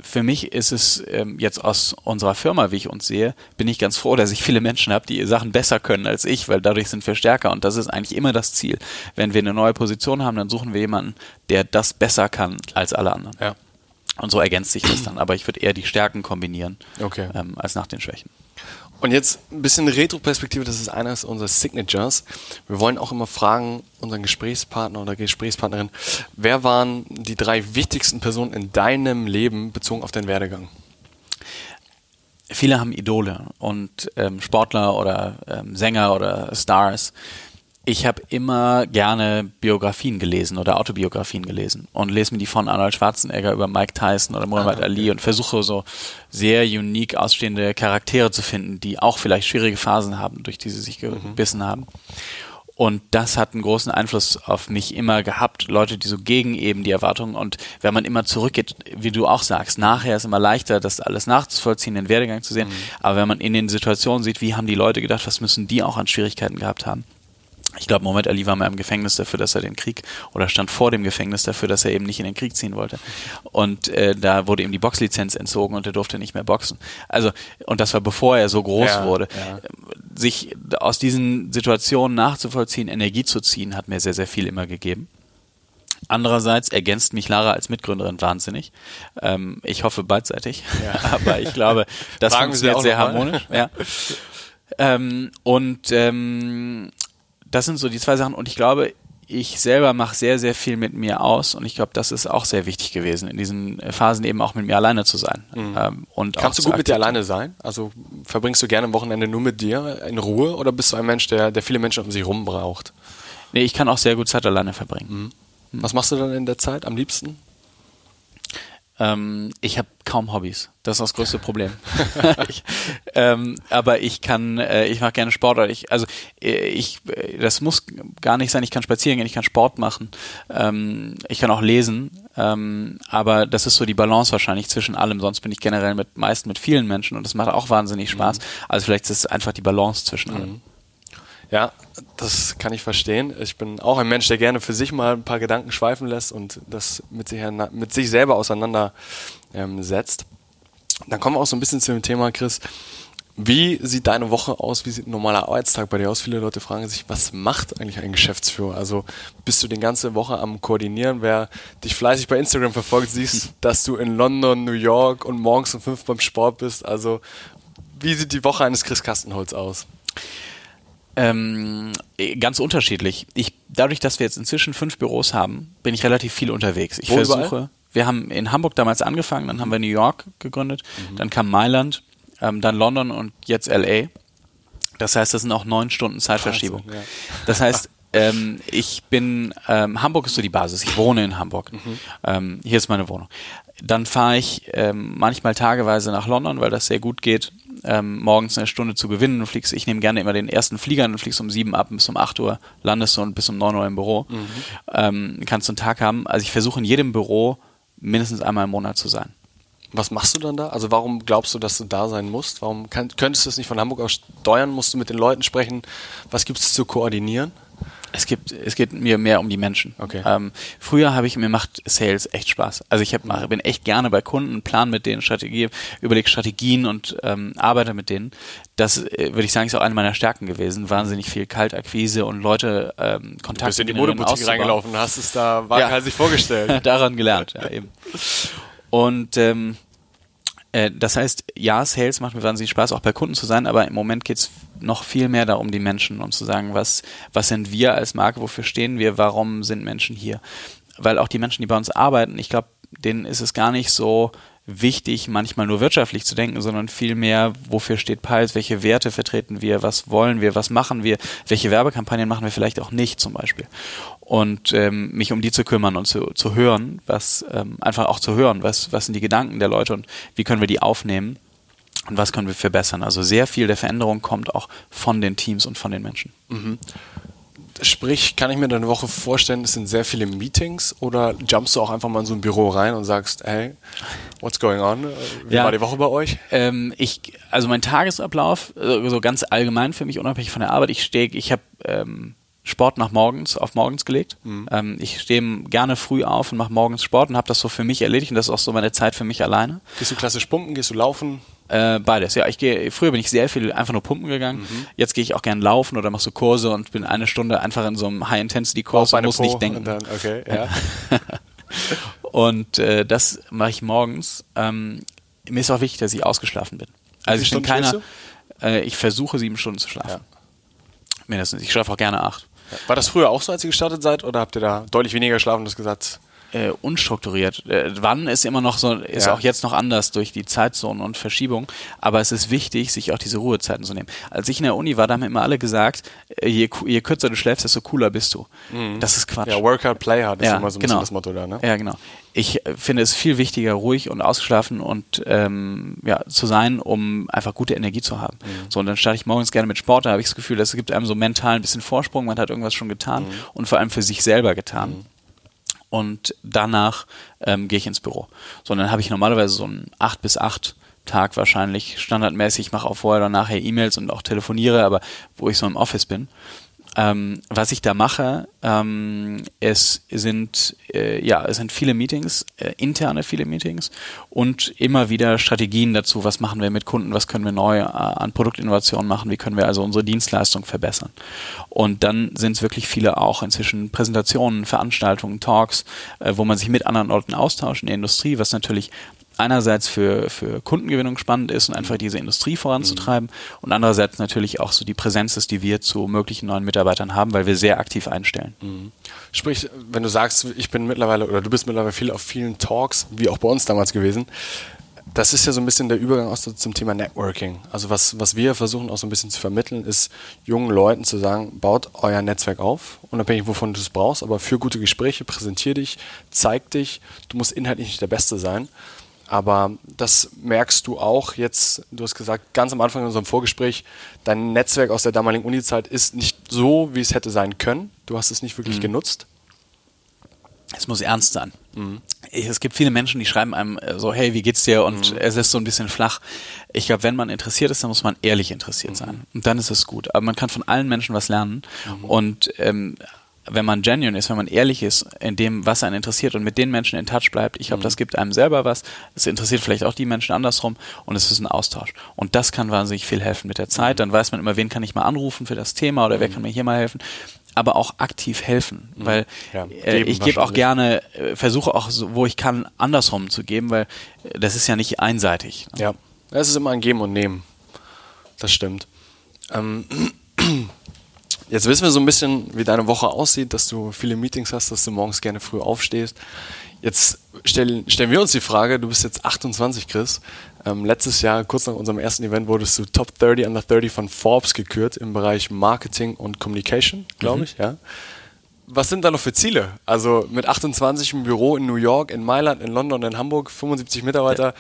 für mich ist es ähm, jetzt aus unserer Firma, wie ich uns sehe, bin ich ganz froh, dass ich viele Menschen habe, die Sachen besser können als ich, weil dadurch sind wir stärker und das ist eigentlich immer das Ziel. Wenn wir eine neue Position haben, dann suchen wir jemanden, der das besser kann als alle anderen. Ja. Und so ergänzt sich das dann. Aber ich würde eher die Stärken kombinieren okay. ähm, als nach den Schwächen. Und jetzt ein bisschen Retro-Perspektive, das ist eines unserer Signatures. Wir wollen auch immer fragen, unseren Gesprächspartner oder Gesprächspartnerin, wer waren die drei wichtigsten Personen in deinem Leben bezogen auf deinen Werdegang? Viele haben Idole und ähm, Sportler oder ähm, Sänger oder Stars, ich habe immer gerne Biografien gelesen oder Autobiografien gelesen und lese mir die von Arnold Schwarzenegger über Mike Tyson oder Muhammad ah, okay. Ali und versuche so sehr unique ausstehende Charaktere zu finden, die auch vielleicht schwierige Phasen haben, durch die sie sich mhm. gebissen mhm. haben. Und das hat einen großen Einfluss auf mich immer gehabt. Leute, die so gegen eben die Erwartungen und wenn man immer zurückgeht, wie du auch sagst, nachher ist immer leichter, das alles nachzuvollziehen, den Werdegang zu sehen. Mhm. Aber wenn man in den Situationen sieht, wie haben die Leute gedacht, was müssen die auch an Schwierigkeiten gehabt haben, ich glaube, Mohammed Ali war mal im Gefängnis dafür, dass er den Krieg oder stand vor dem Gefängnis dafür, dass er eben nicht in den Krieg ziehen wollte. Und äh, da wurde ihm die Boxlizenz entzogen und er durfte nicht mehr boxen. Also und das war bevor er so groß ja, wurde. Ja. Sich aus diesen Situationen nachzuvollziehen, Energie zu ziehen, hat mir sehr sehr viel immer gegeben. Andererseits ergänzt mich Lara als Mitgründerin wahnsinnig. Ähm, ich hoffe beidseitig, ja. aber ich glaube, das Fragen funktioniert sehr harmonisch. Ja. Ähm, und ähm, das sind so die zwei Sachen und ich glaube, ich selber mache sehr, sehr viel mit mir aus und ich glaube, das ist auch sehr wichtig gewesen, in diesen Phasen eben auch mit mir alleine zu sein. Mhm. Ähm, und Kannst du gut mit dir alleine sein? Also verbringst du gerne am Wochenende nur mit dir in Ruhe oder bist du ein Mensch, der, der viele Menschen um sich rum braucht? Nee, ich kann auch sehr gut Zeit alleine verbringen. Mhm. Was machst du dann in der Zeit am liebsten? Ähm, ich habe kaum Hobbys. Das ist das größte Problem. ich, ähm, aber ich kann, äh, ich mache gerne Sport. Ich, also äh, ich, äh, das muss gar nicht sein. Ich kann spazieren gehen, ich kann Sport machen, ähm, ich kann auch lesen. Ähm, aber das ist so die Balance wahrscheinlich zwischen allem. Sonst bin ich generell mit meist mit vielen Menschen und das macht auch wahnsinnig Spaß. Mhm. Also vielleicht ist es einfach die Balance zwischen allem. Mhm. Ja, das kann ich verstehen. Ich bin auch ein Mensch, der gerne für sich mal ein paar Gedanken schweifen lässt und das mit sich, mit sich selber auseinandersetzt. Ähm, Dann kommen wir auch so ein bisschen zu dem Thema, Chris. Wie sieht deine Woche aus? Wie sieht ein normaler Arbeitstag bei dir aus? Viele Leute fragen sich, was macht eigentlich ein Geschäftsführer? Also bist du die ganze Woche am Koordinieren? Wer dich fleißig bei Instagram verfolgt, siehst, dass du in London, New York und morgens um fünf beim Sport bist. Also wie sieht die Woche eines Chris Kastenholz aus? Ähm, ganz unterschiedlich. Ich, dadurch, dass wir jetzt inzwischen fünf Büros haben, bin ich relativ viel unterwegs. Ich Wo versuche, überall? wir haben in Hamburg damals angefangen, dann haben wir New York gegründet, mhm. dann kam Mailand, ähm, dann London und jetzt LA. Das heißt, das sind auch neun Stunden Zeitverschiebung. ja. Das heißt, ähm, ich bin, ähm, Hamburg ist so die Basis. Ich wohne in Hamburg. Mhm. Ähm, hier ist meine Wohnung. Dann fahre ich ähm, manchmal tageweise nach London, weil das sehr gut geht ähm, morgens eine Stunde zu gewinnen. Du fliegst, ich nehme gerne immer den ersten Flieger, und fliegst um sieben ab, bis um acht Uhr landest du und bis um neun Uhr im Büro. Mhm. Ähm, kannst du einen Tag haben. Also ich versuche in jedem Büro mindestens einmal im Monat zu sein. Was machst du dann da? Also warum glaubst du, dass du da sein musst? Warum kann, könntest du es nicht von Hamburg aus steuern? Musst du mit den Leuten sprechen? Was gibt es zu koordinieren? Es gibt, es geht mir mehr um die Menschen. Okay. Ähm, früher habe ich mir macht Sales echt Spaß. Also ich hab, bin echt gerne bei Kunden, plan mit denen Strategie, überlege Strategien und ähm, arbeite mit denen. Das äh, würde ich sagen ist auch eine meiner Stärken gewesen. Wahnsinnig viel Kaltakquise und Leute ähm, Kontakte. Du bist in die Modeboutique reingelaufen, hast es da waghalsig ja. vorgestellt. Daran gelernt, ja eben. Und ähm, Äh, das heißt, ja, Sales macht mir wahnsinnig Spaß, auch bei Kunden zu sein, aber im Moment geht es noch viel mehr darum, die Menschen und zu sagen, was, was sind wir als Marke, wofür stehen wir, warum sind Menschen hier? Weil auch die Menschen, die bei uns arbeiten, ich glaube, denen ist es gar nicht so wichtig, manchmal nur wirtschaftlich zu denken, sondern vielmehr, wofür steht Pulse, welche Werte vertreten wir, was wollen wir, was machen wir, welche Werbekampagnen machen wir vielleicht auch nicht zum Beispiel. Und ähm, mich um die zu kümmern und zu, zu hören, was ähm, einfach auch zu hören, was, was sind die Gedanken der Leute und wie können wir die aufnehmen und was können wir verbessern. Also sehr viel der Veränderung kommt auch von den Teams und von den Menschen. Mhm. Sprich, kann ich mir deine Woche vorstellen, es sind sehr viele Meetings oder jumpst du auch einfach mal in so ein Büro rein und sagst, hey, what's going on? Wie ja, war die Woche bei euch? Ähm, ich, also mein Tagesablauf, äh, so ganz allgemein für mich, unabhängig von der Arbeit, ich stehe, ich habe ähm, Sport nach morgens, auf morgens gelegt. Mhm. Ähm, ich stehe gerne früh auf und mache morgens Sport und habe das so für mich erledigt und das ist auch so meine Zeit für mich alleine. Gehst du klassisch pumpen, gehst du laufen? Äh, beides, ja. Ich gehe, früher bin ich sehr viel einfach nur pumpen gegangen. Mhm. Jetzt gehe ich auch gern laufen oder mache so Kurse und bin eine Stunde einfach in so einem High-Intensity-Kurs und muss Po nicht denken. Und, dann, okay, ja. und äh, das mache ich morgens. Ähm, mir ist auch wichtig, dass ich ausgeschlafen bin. Also ich bin keiner. Äh, ich versuche sieben Stunden zu schlafen. Ja. Mindestens. Ich schlafe auch gerne acht. War das früher auch so, als ihr gestartet seid, oder habt ihr da deutlich weniger das gesagt? Äh, unstrukturiert. Äh, wann ist immer noch so, ist ja. auch jetzt noch anders durch die Zeitzonen und Verschiebung, aber es ist wichtig, sich auch diese Ruhezeiten zu nehmen. Als ich in der Uni war, da haben immer alle gesagt, äh, je, je kürzer du schläfst, desto cooler bist du. Mhm. Das ist Quatsch. Ja, Work hard, play hard ist ja, immer so ein genau. bisschen das Motto da, ne? Ja, genau. Ich äh, finde es viel wichtiger, ruhig und ausgeschlafen und ähm, ja, zu sein, um einfach gute Energie zu haben. Mhm. So, und dann starte ich morgens gerne mit Sport, da habe ich das Gefühl, das gibt einem so mental ein bisschen Vorsprung, man hat irgendwas schon getan mhm. und vor allem für sich selber getan. Und danach ähm, gehe ich ins Büro. So, und dann habe ich normalerweise so einen 8 bis 8 Tag wahrscheinlich standardmäßig, mache auch vorher oder nachher E-Mails und auch telefoniere, aber wo ich so im Office bin. Ähm, was ich da mache, ähm, es sind äh, ja, es sind viele Meetings, äh, interne viele Meetings und immer wieder Strategien dazu, was machen wir mit Kunden, was können wir neu äh, an Produktinnovationen machen, wie können wir also unsere Dienstleistung verbessern. Und dann sind es wirklich viele auch inzwischen Präsentationen, Veranstaltungen, Talks, äh, wo man sich mit anderen Leuten austauscht in der Industrie, was natürlich einerseits für, für Kundengewinnung spannend ist und einfach diese Industrie voranzutreiben mhm. und andererseits natürlich auch so die Präsenz ist, die wir zu möglichen neuen Mitarbeitern haben, weil wir sehr aktiv einstellen. Mhm. Sprich, wenn du sagst, ich bin mittlerweile oder du bist mittlerweile viel auf vielen Talks, wie auch bei uns damals gewesen, das ist ja so ein bisschen der Übergang auch zum Thema Networking. Also was, was wir versuchen auch so ein bisschen zu vermitteln, ist jungen Leuten zu sagen, baut euer Netzwerk auf, unabhängig wovon du es brauchst, aber für gute Gespräche, präsentier dich, zeig dich, du musst inhaltlich nicht der Beste sein, aber das merkst du auch jetzt, du hast gesagt, ganz am Anfang in unserem Vorgespräch, dein Netzwerk aus der damaligen Uni-Zeit ist nicht so, wie es hätte sein können. Du hast es nicht wirklich mhm. genutzt. Es muss ernst sein. Mhm. Es gibt viele Menschen, die schreiben einem äh, so, hey, wie geht's dir? Und mhm. es ist so ein bisschen flach. Ich glaube, wenn man interessiert ist, dann muss man ehrlich interessiert mhm. sein. Und dann ist es gut. Aber man kann von allen Menschen was lernen. Mhm. Und ähm, wenn man genuine ist, wenn man ehrlich ist in dem, was einen interessiert und mit den Menschen in Touch bleibt, ich glaube, mhm. das gibt einem selber was. Es interessiert vielleicht auch die Menschen andersrum und es ist ein Austausch. Und das kann wahnsinnig viel helfen mit der Zeit. Dann weiß man immer, wen kann ich mal anrufen für das Thema oder wer kann mir hier mal helfen. Aber auch aktiv helfen, mhm. weil ja, äh, ich gebe auch gerne, äh, versuche auch, so, wo ich kann, andersrum zu geben, weil äh, das ist ja nicht einseitig. Ne? Ja, es ist immer ein Geben und Nehmen. Das stimmt. Ähm, Jetzt wissen wir so ein bisschen, wie deine Woche aussieht, dass du viele Meetings hast, dass du morgens gerne früh aufstehst. Jetzt stellen, stellen wir uns die Frage, du bist jetzt 28, Chris. Ähm, letztes Jahr, kurz nach unserem ersten Event, wurdest du Top 30 under 30 von Forbes gekürt im Bereich Marketing und Communication, glaube mhm. ich, ja. Was sind da noch für Ziele? Also mit 28 im Büro in New York, in Mailand, in London, in Hamburg, 75 Mitarbeiter. Ja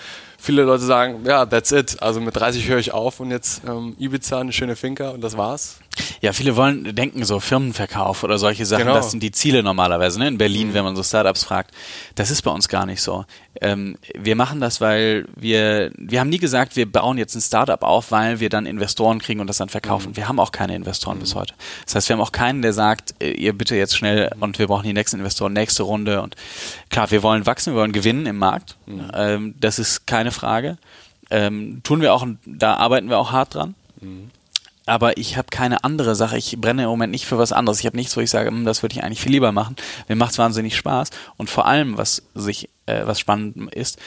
viele Leute sagen, ja, that's it. Also mit 30 höre ich auf und jetzt ähm, Ibiza, eine schöne Finca und das war's. Ja, viele wollen denken so Firmenverkauf oder solche Sachen, genau. das sind die Ziele normalerweise, ne? In Berlin, mhm. wenn man so Startups fragt. Das ist bei uns gar nicht so. Ähm, wir machen das, weil wir, wir haben nie gesagt, wir bauen jetzt ein Startup auf, weil wir dann Investoren kriegen und das dann verkaufen. Mhm. Wir haben auch keine Investoren mhm. bis heute. Das heißt, wir haben auch keinen, der sagt, äh, ihr bitte jetzt schnell und wir brauchen die nächsten Investoren, nächste Runde und klar, wir wollen wachsen, wir wollen gewinnen im Markt. Mhm. Ähm, das ist keine Frage. Ähm, tun wir auch, da arbeiten wir auch hart dran. Aber ich habe keine andere Sache. Ich brenne im Moment nicht für was anderes. Ich habe nichts, wo ich sage, hm, das würde ich eigentlich viel lieber machen. Mir macht es wahnsinnig Spaß. Und vor allem, was sich, äh, was spannend ist,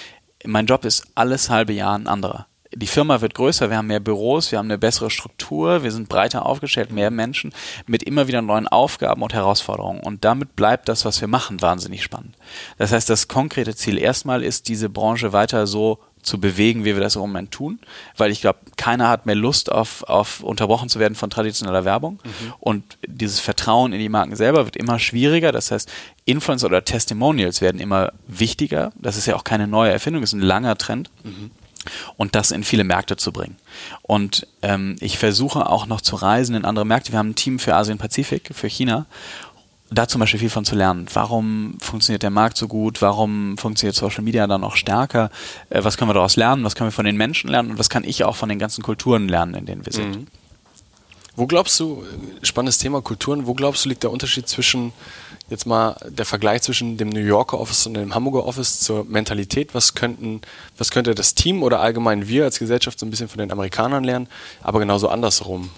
mein Job ist alles halbe Jahr ein anderer die Firma wird größer, wir haben mehr Büros, wir haben eine bessere Struktur, wir sind breiter aufgestellt, mehr Menschen mit immer wieder neuen Aufgaben und Herausforderungen. Und damit bleibt das, was wir machen, wahnsinnig spannend. Das heißt, das konkrete Ziel erstmal ist, diese Branche weiter so zu bewegen, wie wir das im Moment tun, weil ich glaube, keiner hat mehr Lust auf, auf unterbrochen zu werden von traditioneller Werbung mhm. und dieses Vertrauen in die Marken selber wird immer schwieriger. Das heißt, Influencer oder Testimonials werden immer wichtiger. Das ist ja auch keine neue Erfindung, das ist ein langer Trend. Mhm und das in viele Märkte zu bringen. Und ähm, ich versuche auch noch zu reisen in andere Märkte. Wir haben ein Team für Asien-Pazifik, für China. Da zum Beispiel viel von zu lernen. Warum funktioniert der Markt so gut? Warum funktioniert Social Media dann noch stärker? Äh, was können wir daraus lernen? Was können wir von den Menschen lernen? Und was kann ich auch von den ganzen Kulturen lernen, in denen wir sind? Mhm. Wo glaubst du, spannendes Thema Kulturen, wo glaubst du liegt der Unterschied zwischen jetzt mal der Vergleich zwischen dem New Yorker Office und dem Hamburger Office zur Mentalität. Was könnten, was könnte das Team oder allgemein wir als Gesellschaft so ein bisschen von den Amerikanern lernen, aber genauso andersrum?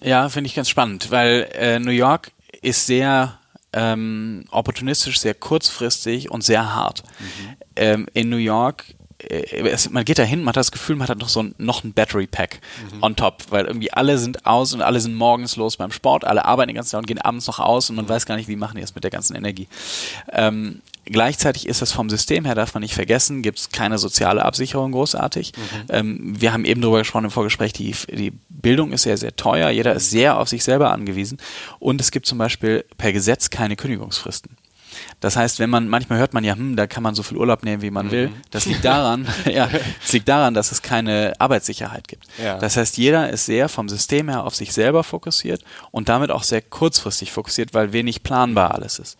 Ja, finde ich ganz spannend, weil äh, New York ist sehr ähm, opportunistisch, sehr kurzfristig und sehr hart. Mhm. Ähm, in New York äh, es, man geht da hin, man hat das Gefühl, man hat noch so ein, noch ein Battery Pack mhm. on top, weil irgendwie alle sind aus und alle sind morgens los beim Sport, alle arbeiten den ganzen Tag und gehen abends noch aus und man mhm. weiß gar nicht, wie machen die das mit der ganzen Energie. Ähm, gleichzeitig ist das vom System her, darf man nicht vergessen, gibt es keine soziale Absicherung großartig. Mhm. Ähm, wir haben eben darüber gesprochen im Vorgespräch, die, die Bildung ist sehr, sehr teuer, jeder ist sehr auf sich selber angewiesen und es gibt zum Beispiel per Gesetz keine Kündigungsfristen. Das heißt, wenn man, manchmal hört man ja, hm, da kann man so viel Urlaub nehmen, wie man mhm. will. Das liegt daran, ja, es liegt daran, dass es keine Arbeitssicherheit gibt. Ja. Das heißt, jeder ist sehr vom System her auf sich selber fokussiert und damit auch sehr kurzfristig fokussiert, weil wenig planbar alles ist.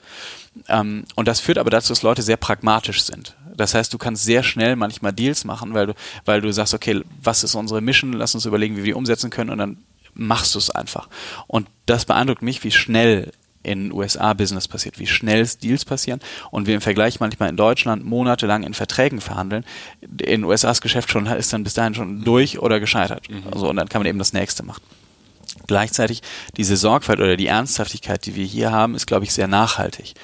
Ähm, und das führt aber dazu, dass Leute sehr pragmatisch sind. Das heißt, du kannst sehr schnell manchmal Deals machen, weil du, weil du sagst, okay, was ist unsere Mission? Lass uns überlegen, wie wir die umsetzen können und dann machst du es einfach. Und das beeindruckt mich, wie schnell in USA Business passiert, wie schnell Deals passieren und wir im Vergleich manchmal in Deutschland monatelang in Verträgen verhandeln. In USAs Geschäft schon ist dann bis dahin schon durch oder gescheitert. Mhm. Also und dann kann man eben das nächste machen. Gleichzeitig diese Sorgfalt oder die Ernsthaftigkeit, die wir hier haben, ist, glaube ich, sehr nachhaltig.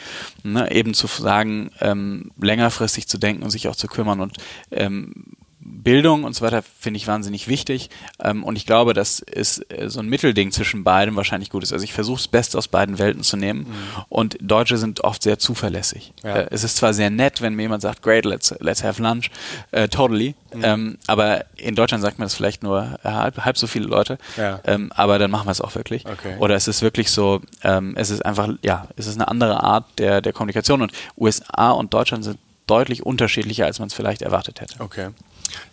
Ne? Eben zu sagen, ähm, längerfristig zu denken und sich auch zu kümmern und ähm, Bildung und so weiter finde ich wahnsinnig wichtig. Ähm, und ich glaube, dass ist äh, so ein Mittelding zwischen beiden wahrscheinlich gut ist. Also ich versuche das Beste aus beiden Welten zu nehmen. Mhm. Und Deutsche sind oft sehr zuverlässig. Ja. Äh, es ist zwar sehr nett, wenn mir jemand sagt, great, let's, let's have lunch, uh, totally. Mhm. Ähm, aber in Deutschland sagt man das vielleicht nur halb, halb so viele Leute. Ja. Ähm, aber dann machen wir es auch wirklich. Okay. Oder es ist wirklich so, ähm, es ist einfach, ja, es ist eine andere Art der, der Kommunikation. Und USA und Deutschland sind deutlich unterschiedlicher, als man es vielleicht erwartet hätte. Okay.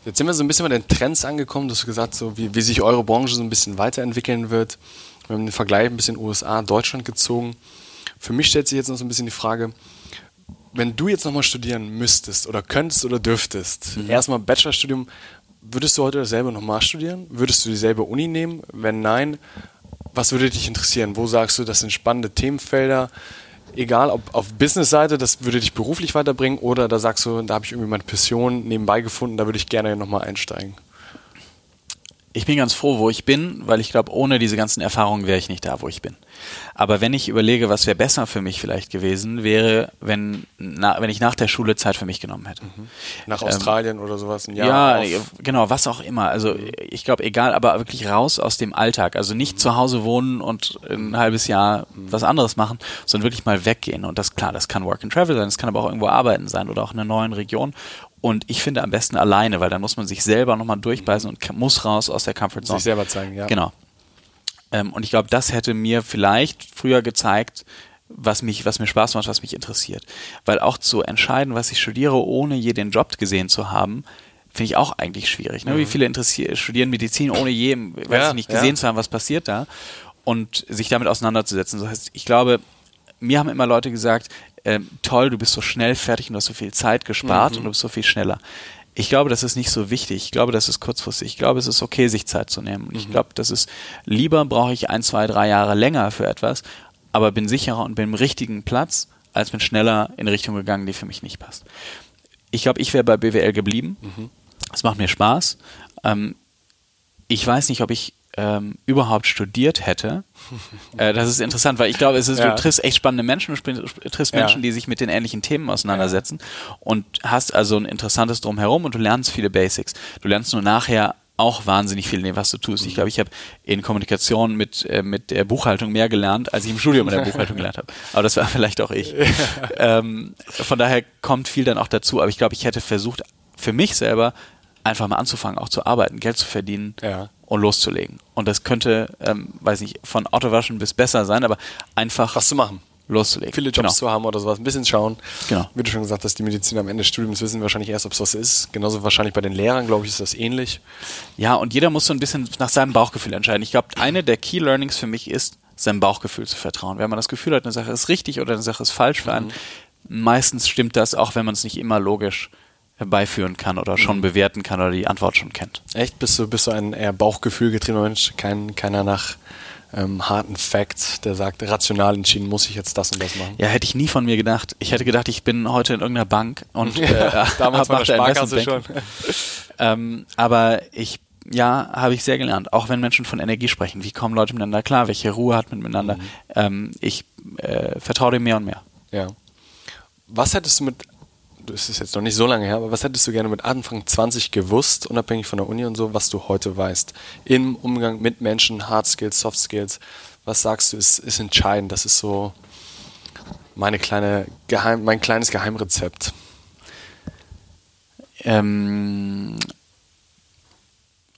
Jetzt sind wir so ein bisschen bei den Trends angekommen. Du hast gesagt, so wie, wie sich eure Branche so ein bisschen weiterentwickeln wird. Wir haben den Vergleich ein bisschen USA, Deutschland gezogen. Für mich stellt sich jetzt noch so ein bisschen die Frage, wenn du jetzt nochmal studieren müsstest oder könntest oder dürftest, mhm. erstmal Bachelorstudium, würdest du heute dasselbe nochmal studieren? Würdest du dieselbe Uni nehmen? Wenn nein, was würde dich interessieren? Wo sagst du, das sind spannende Themenfelder? Egal ob auf Business-Seite, das würde dich beruflich weiterbringen oder da sagst du, da habe ich irgendwie meine Passion nebenbei gefunden, da würde ich gerne nochmal einsteigen ich bin ganz froh, wo ich bin, weil ich glaube, ohne diese ganzen Erfahrungen wäre ich nicht da, wo ich bin. Aber wenn ich überlege, was wäre besser für mich vielleicht gewesen, wäre, wenn, na, wenn ich nach der Schule Zeit für mich genommen hätte. Mhm. Nach ähm, Australien oder sowas ein Jahr. Ja, auf. genau, was auch immer. Also ich glaube, egal, aber wirklich raus aus dem Alltag. Also nicht mhm. zu Hause wohnen und ein halbes Jahr mhm. was anderes machen, sondern wirklich mal weggehen. Und das klar, das kann Work and Travel sein, das kann aber auch irgendwo arbeiten sein oder auch in einer neuen Region. Und ich finde am besten alleine, weil dann muss man sich selber nochmal durchbeißen und muss raus aus der Comfort Zone. Sich selber zeigen, ja. Genau. Ähm, und ich glaube, das hätte mir vielleicht früher gezeigt, was mich, was mir Spaß macht, was mich interessiert. Weil auch zu entscheiden, was ich studiere, ohne je den Job gesehen zu haben, finde ich auch eigentlich schwierig. Ne? Mhm. Wie viele studieren Medizin, ohne je, weiß ja, ich nicht, gesehen ja. zu haben, was passiert da und sich damit auseinanderzusetzen. Das heißt, ich glaube, mir haben immer Leute gesagt, ähm, toll, du bist so schnell fertig und du hast so viel Zeit gespart mhm. und du bist so viel schneller. Ich glaube, das ist nicht so wichtig. Ich glaube, das ist kurzfristig. Ich glaube, es ist okay, sich Zeit zu nehmen. Und ich mhm. glaube, das ist lieber brauche ich ein, zwei, drei Jahre länger für etwas, aber bin sicherer und bin im richtigen Platz, als bin schneller in Richtung gegangen, die für mich nicht passt. Ich glaube, ich wäre bei BWL geblieben. Es mhm. macht mir Spaß. Ähm, ich weiß nicht, ob ich ähm, überhaupt studiert hätte. Äh, das ist interessant, weil ich glaube, es ist, ja. du triffst echt spannende Menschen, du triffst Menschen, ja. die sich mit den ähnlichen Themen auseinandersetzen ja. und hast also ein interessantes Drumherum und du lernst viele Basics. Du lernst nur nachher auch wahnsinnig viel in dem, was du tust. Ich glaube, ich habe in Kommunikation mit, äh, mit der Buchhaltung mehr gelernt, als ich im Studium in der Buchhaltung gelernt habe. Aber das war vielleicht auch ich. ähm, von daher kommt viel dann auch dazu. Aber ich glaube, ich hätte versucht, für mich selber einfach mal anzufangen, auch zu arbeiten, Geld zu verdienen ja. Und loszulegen. Und das könnte, ähm, weiß nicht, von Autowaschen bis besser sein, aber einfach was zu machen. Loszulegen. Viele Jobs genau. zu haben oder sowas, ein bisschen schauen. Genau. Wie du schon gesagt hast, die Medizin am Ende des Studiums wissen wahrscheinlich erst, ob es was ist. Genauso wahrscheinlich bei den Lehrern, glaube ich, ist das ähnlich. Ja, und jeder muss so ein bisschen nach seinem Bauchgefühl entscheiden. Ich glaube, eine der Key Learnings für mich ist, seinem Bauchgefühl zu vertrauen. Wenn man das Gefühl hat, eine Sache ist richtig oder eine Sache ist falsch für einen, mhm. meistens stimmt das, auch wenn man es nicht immer logisch herbeiführen kann oder schon mhm. bewerten kann oder die Antwort schon kennt. Echt? Bist du, bist du ein eher Bauchgefühl getriebener Mensch? Kein, keiner nach ähm, harten Facts, der sagt, rational entschieden muss ich jetzt das und das machen? Ja, hätte ich nie von mir gedacht. Ich hätte gedacht, ich bin heute in irgendeiner Bank und äh, ja, damals war der Sparkasse schon. ähm, aber ich ja, habe ich sehr gelernt. Auch wenn Menschen von Energie sprechen. Wie kommen Leute miteinander klar? Welche Ruhe hat man miteinander? Mhm. Ähm, ich äh, vertraue dem mehr und mehr. Ja. Was hättest du mit das ist jetzt noch nicht so lange her, aber was hättest du gerne mit Anfang 20 gewusst, unabhängig von der Uni und so, was du heute weißt? Im Umgang mit Menschen, Hard Skills, Soft Skills, was sagst du, ist, ist entscheidend? Das ist so meine kleine Geheim, mein kleines Geheimrezept. Ähm,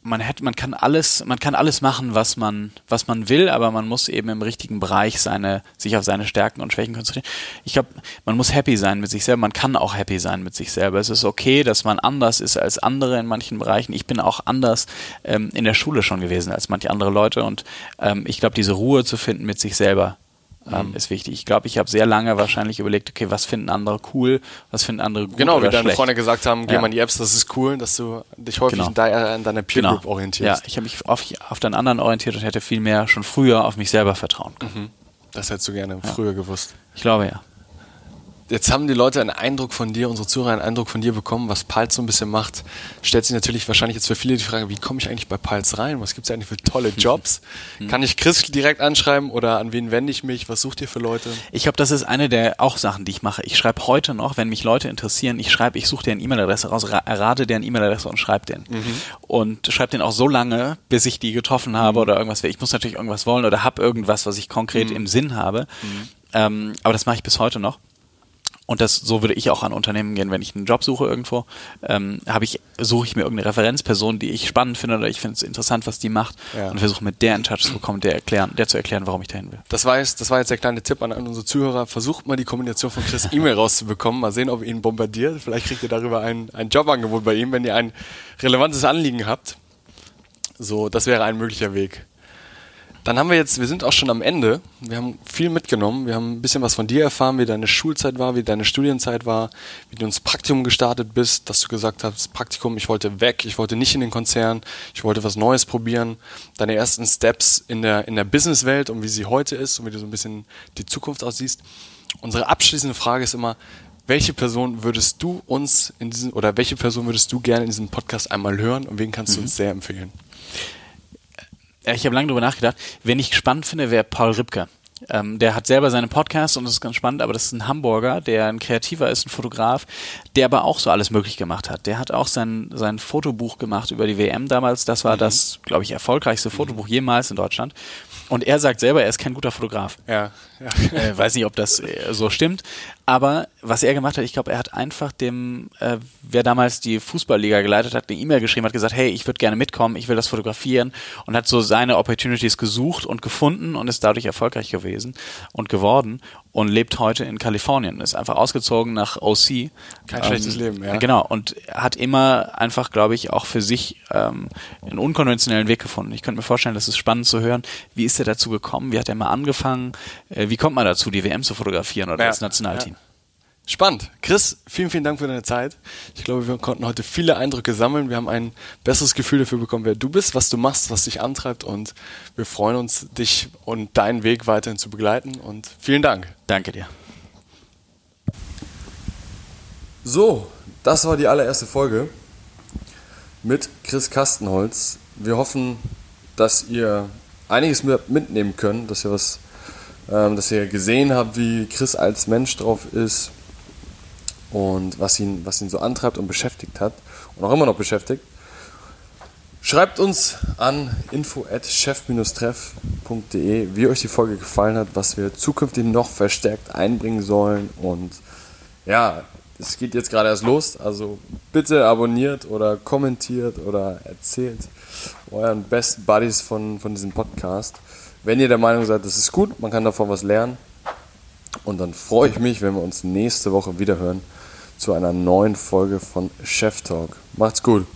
man hätte, man kann alles, man kann alles machen, was man, was man will, aber man muss eben im richtigen Bereich seine, sich auf seine Stärken und Schwächen konzentrieren. Ich glaube, man muss happy sein mit sich selber. Man kann auch happy sein mit sich selber. Es ist okay, dass man anders ist als andere in manchen Bereichen. Ich bin auch anders ähm, in der Schule schon gewesen als manche andere Leute und ähm, ich glaube, diese Ruhe zu finden mit sich selber ähm, mhm. ist wichtig. Ich glaube, ich habe sehr lange wahrscheinlich überlegt, okay, was finden andere cool, was finden andere gut Genau, wie deine schlecht. Freunde gesagt haben, geh ja. mal in die Apps, das ist cool, dass du dich häufig genau. in, de in deiner Peer genau. Group genau. orientierst. Ja, ich habe mich auf, auf den anderen orientiert und hätte viel mehr schon früher auf mich selber vertrauen können. Mhm. Das hättest du gerne ja. früher gewusst. Ich glaube ja jetzt haben die Leute einen Eindruck von dir, unsere Zuhörer einen Eindruck von dir bekommen, was Pulse so ein bisschen macht. Stellt sich natürlich wahrscheinlich jetzt für viele die Frage, wie komme ich eigentlich bei Pulse rein? Was gibt es eigentlich für tolle Jobs? Mhm. Kann ich Chris direkt anschreiben oder an wen wende ich mich? Was sucht ihr für Leute? Ich glaube, das ist eine der auch Sachen, die ich mache. Ich schreibe heute noch, wenn mich Leute interessieren, ich schreibe, ich suche deren E-Mail-Adresse raus, errate deren E-Mail-Adresse und schreibe den. Mhm. Und schreibe den auch so lange, bis ich die getroffen habe mhm. oder irgendwas. Ich muss natürlich irgendwas wollen oder habe irgendwas, was ich konkret mhm. im Sinn habe. Mhm. Ähm, aber das mache ich bis heute noch. Und das, so würde ich auch an Unternehmen gehen, wenn ich einen Job suche irgendwo, ähm, habe ich, suche ich mir irgendeine Referenzperson, die ich spannend finde oder ich finde es interessant, was die macht ja. und versuche mit der in Touch zu kommen, der erklären, der zu erklären, warum ich dahin will. Das war jetzt, das war jetzt der kleine Tipp an, an unsere Zuhörer. Versucht mal die Kombination von Chris E-Mail rauszubekommen. Mal sehen, ob ihr ihn bombardiert. Vielleicht kriegt ihr darüber ein, ein Jobangebot bei ihm, wenn ihr ein relevantes Anliegen habt. So, das wäre ein möglicher Weg. Dann haben wir jetzt, wir sind auch schon am Ende. Wir haben viel mitgenommen. Wir haben ein bisschen was von dir erfahren, wie deine Schulzeit war, wie deine Studienzeit war, wie du ins Praktikum gestartet bist, dass du gesagt hast, Praktikum, ich wollte weg, ich wollte nicht in den Konzern, ich wollte was Neues probieren. Deine ersten Steps in der, in der Businesswelt und wie sie heute ist und wie du so ein bisschen die Zukunft aussiehst. Unsere abschließende Frage ist immer, welche Person würdest du uns in diesem, oder welche Person würdest du gerne in diesem Podcast einmal hören und wen kannst du mhm. uns sehr empfehlen? Ich habe lange darüber nachgedacht. Wen ich spannend finde, wäre Paul Ripke. Ähm, der hat selber seinen Podcast und das ist ganz spannend, aber das ist ein Hamburger, der ein Kreativer ist, ein Fotograf, der aber auch so alles möglich gemacht hat. Der hat auch sein, sein Fotobuch gemacht über die WM damals. Das war mhm. das, glaube ich, erfolgreichste Fotobuch jemals in Deutschland. Und er sagt selber, er ist kein guter Fotograf. Ja. ja. Äh, weiß nicht, ob das äh, so stimmt. Aber was er gemacht hat, ich glaube, er hat einfach dem, äh, wer damals die Fußballliga geleitet hat, eine E-Mail geschrieben, hat gesagt, hey, ich würde gerne mitkommen, ich will das fotografieren und hat so seine Opportunities gesucht und gefunden und ist dadurch erfolgreich gewesen und geworden und lebt heute in Kalifornien. Ist einfach ausgezogen nach OC. Kein ähm, schlechtes Leben, ja. Genau. Und hat immer einfach, glaube ich, auch für sich ähm, einen unkonventionellen Weg gefunden. Ich könnte mir vorstellen, das ist spannend zu hören. Wie ist er dazu gekommen? Wie hat er mal angefangen? Äh, wie kommt man dazu, die WM zu fotografieren oder ja, das Nationalteam? Ja. Spannend. Chris, vielen, vielen Dank für deine Zeit. Ich glaube, wir konnten heute viele Eindrücke sammeln. Wir haben ein besseres Gefühl dafür bekommen, wer du bist, was du machst, was dich antreibt und wir freuen uns, dich und deinen Weg weiterhin zu begleiten und vielen Dank. Danke dir. So, das war die allererste Folge mit Chris Kastenholz. Wir hoffen, dass ihr einiges mitnehmen könnt, dass ihr was, ähm, dass ihr gesehen habt, wie Chris als Mensch drauf ist und was ihn, was ihn so antreibt und beschäftigt hat und auch immer noch beschäftigt. Schreibt uns an info at chef-treff.de, wie euch die Folge gefallen hat, was wir zukünftig noch verstärkt einbringen sollen. Und ja, es geht jetzt gerade erst los. Also bitte abonniert oder kommentiert oder erzählt euren Best Buddies von, von diesem Podcast. Wenn ihr der Meinung seid, das ist gut, man kann davon was lernen. Und dann freue ich mich, wenn wir uns nächste Woche wieder hören zu einer neuen Folge von Chef Talk. Macht's gut.